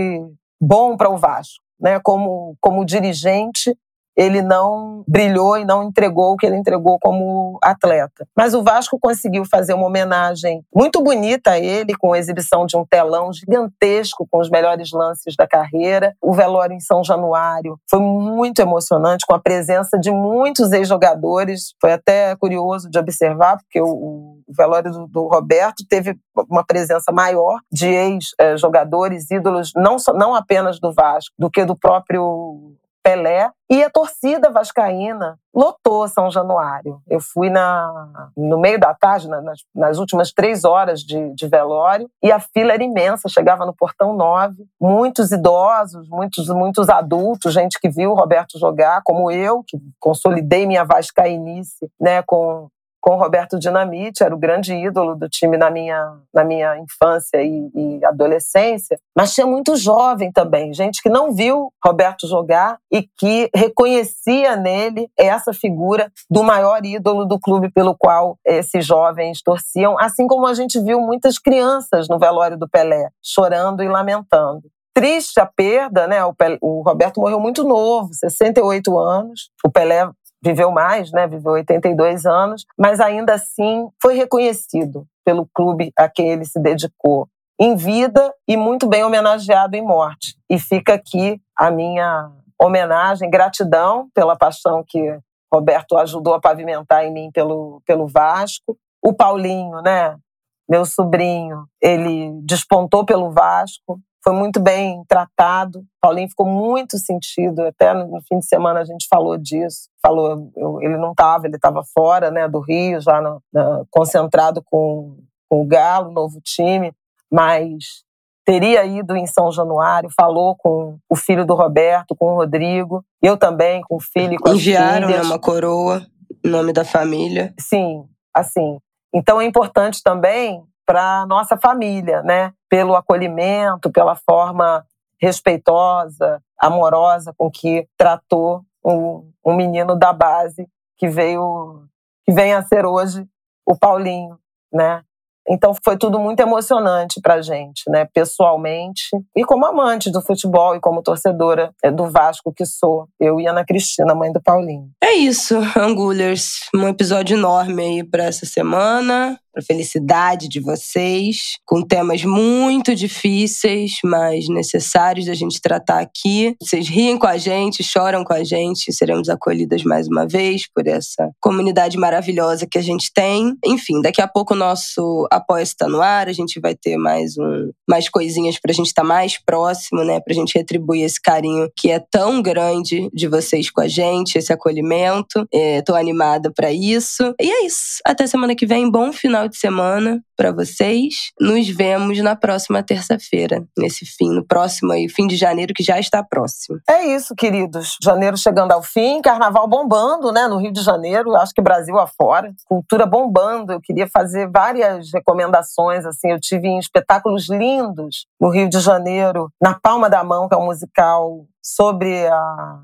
bom para o Vasco. Né, como, como dirigente, ele não brilhou e não entregou o que ele entregou como atleta. Mas o Vasco conseguiu fazer uma homenagem muito bonita a ele, com a exibição de um telão gigantesco com os melhores lances da carreira. O velório em São Januário foi muito emocionante, com a presença de muitos ex-jogadores. Foi até curioso de observar, porque o, velório do, do, Roberto teve uma presença maior de ex-jogadores, ídolos, não, só, não apenas do Vasco, do que do próprio Pelé, e a torcida vascaína lotou São Januário. Eu fui na, no meio da tarde, nas, nas últimas três horas de, de, velório, e a fila era imensa, chegava no portão 9. Muitos idosos, muitos, muitos adultos, gente que viu o Roberto jogar, como eu, que consolidei minha vascainice né, com com Roberto Dinamite, era o grande ídolo do time na minha, na minha infância e, e, adolescência, mas tinha muito jovem também, gente que não viu Roberto jogar e que reconhecia nele essa figura do maior ídolo do clube pelo qual esses jovens torciam, assim como a gente viu muitas crianças no velório do Pelé, chorando e lamentando triste a perda, né? O, Pelé, o, Roberto morreu muito novo, 68 anos. O Pelé viveu mais, né? Viveu 82 anos, mas ainda assim foi reconhecido pelo clube a quem ele se dedicou em vida e muito bem homenageado em morte. E fica aqui a minha homenagem, gratidão pela paixão que Roberto ajudou a pavimentar em mim pelo, pelo Vasco. O Paulinho, né? Meu sobrinho, ele despontou pelo Vasco, foi muito bem tratado. Paulinho ficou muito sentido, até no fim de semana a gente falou disso. Falou, eu, ele não estava, ele estava fora né, do Rio, já no, na, concentrado com, com o Galo, novo time, mas teria ido em São Januário, falou com o filho do Roberto, com o Rodrigo, eu também, com o filho e com Enviaram as filhas. uma coroa, nome da família. Sim, assim. Então é importante também para nossa família, né? Pelo acolhimento, pela forma respeitosa, amorosa com que tratou um, um menino da base que veio que vem a ser hoje o Paulinho, né? Então foi tudo muito emocionante pra gente, né? Pessoalmente e como amante do futebol e como torcedora é, do Vasco que sou. Eu e Ana Cristina, mãe do Paulinho. É isso, Angulers. Um episódio enorme aí pra essa semana para felicidade de vocês, com temas muito difíceis, mas necessários da gente tratar aqui. Vocês riem com a gente, choram com a gente, seremos acolhidas mais uma vez por essa comunidade maravilhosa que a gente tem. Enfim, daqui a pouco o nosso apoio está no ar, a gente vai ter mais um mais coisinhas para a gente estar tá mais próximo, né, a gente retribuir esse carinho que é tão grande de vocês com a gente, esse acolhimento. Estou é, animada para isso. E é isso. Até semana que vem. Bom final de semana para vocês. Nos vemos na próxima terça-feira, nesse fim, no próximo aí, fim de janeiro, que já está próximo. É isso, queridos. Janeiro chegando ao fim, carnaval bombando, né, no Rio de Janeiro, acho que Brasil afora. Cultura bombando. Eu queria fazer várias recomendações, assim, eu tive em espetáculos lindos no Rio de Janeiro, Na Palma da Mão, que é um musical sobre a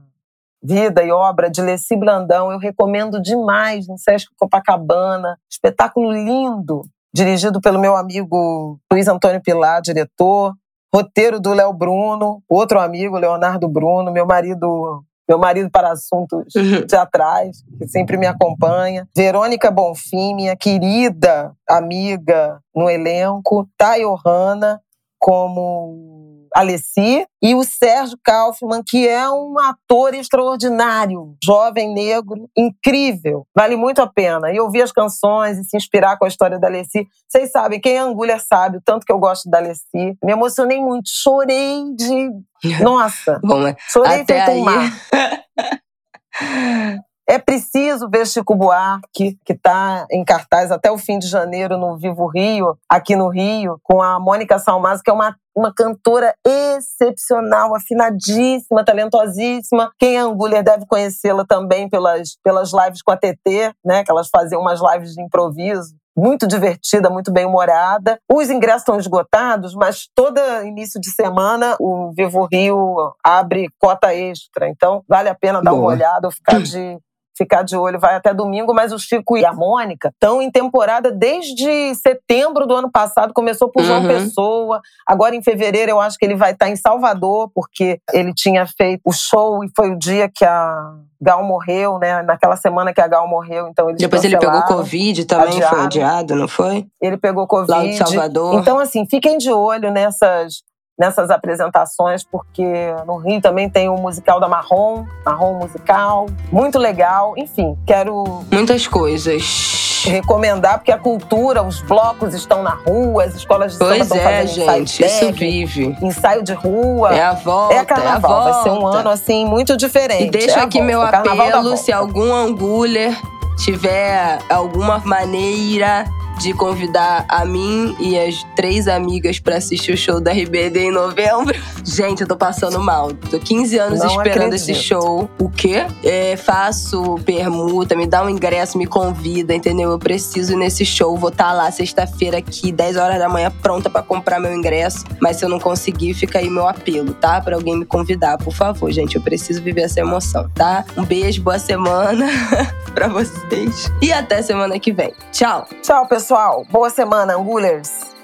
vida e obra de Leci Blandão. Eu recomendo demais no Sesc Copacabana. Espetáculo lindo, dirigido pelo meu amigo Luiz Antônio Pilar, diretor. Roteiro do Léo Bruno, outro amigo, Leonardo Bruno, meu marido meu marido para assuntos <laughs> teatrais, que sempre me acompanha. Verônica Bonfim, minha querida amiga no elenco. Thay Ohana como Alessi, e o Sérgio Kaufman, que é um ator extraordinário, jovem, negro, incrível. Vale muito a pena. E ouvir as canções e se inspirar com a história da Alessi. Vocês sabem, quem é Angulha sabe o tanto que eu gosto da Alessi. Me emocionei muito, chorei de. <laughs> Nossa! Bom, chorei feito aí... um mar. <laughs> É preciso ver Chico Buarque, que está em cartaz até o fim de janeiro no Vivo Rio, aqui no Rio, com a Mônica Salmazo, que é uma, uma cantora excepcional, afinadíssima, talentosíssima. Quem é Angulha deve conhecê-la também pelas, pelas lives com a TT, né? Que elas faziam umas lives de improviso muito divertida, muito bem humorada. Os ingressos estão esgotados, mas todo início de semana o Vivo Rio abre cota extra. Então, vale a pena dar Boa. uma olhada ou ficar de ficar de olho, vai até domingo, mas o Chico e a Mônica estão em temporada desde setembro do ano passado, começou por João uhum. Pessoa, agora em fevereiro eu acho que ele vai estar em Salvador, porque ele tinha feito o show e foi o dia que a Gal morreu, né? Naquela semana que a Gal morreu, então eles Depois ele pegou Covid também, adiado. foi adiado, não foi? Ele pegou Covid. Lá de Salvador. Então, assim, fiquem de olho nessas nessas apresentações, porque no Rio também tem o musical da Marrom, Marrom Musical, muito legal. Enfim, quero. Muitas coisas. Recomendar, porque a cultura, os blocos estão na rua, as escolas de pois samba é, estão fazendo gente, ensaio isso vive. Ensaio de rua. É a volta. É carnaval. É a volta. Vai ser um ano, assim, muito diferente. E deixa é aqui meu apelo: se algum anguler tiver alguma maneira de convidar a mim e as três amigas para assistir o show da RBD em novembro. <laughs> Gente, eu tô passando mal. Tô 15 anos Não esperando acredito. esse show. O quê? É, faço permuta, me dá um ingresso, me convida, entendeu? Eu preciso ir nesse show. Vou estar tá lá sexta-feira aqui, 10 horas da manhã, pronta para comprar meu ingresso. Mas se eu não conseguir, fica aí meu apelo, tá? Pra alguém me convidar, por favor, gente. Eu preciso viver essa emoção, tá? Um beijo, boa semana <laughs> pra vocês. E até semana que vem. Tchau. Tchau, pessoal. Boa semana, Angulers.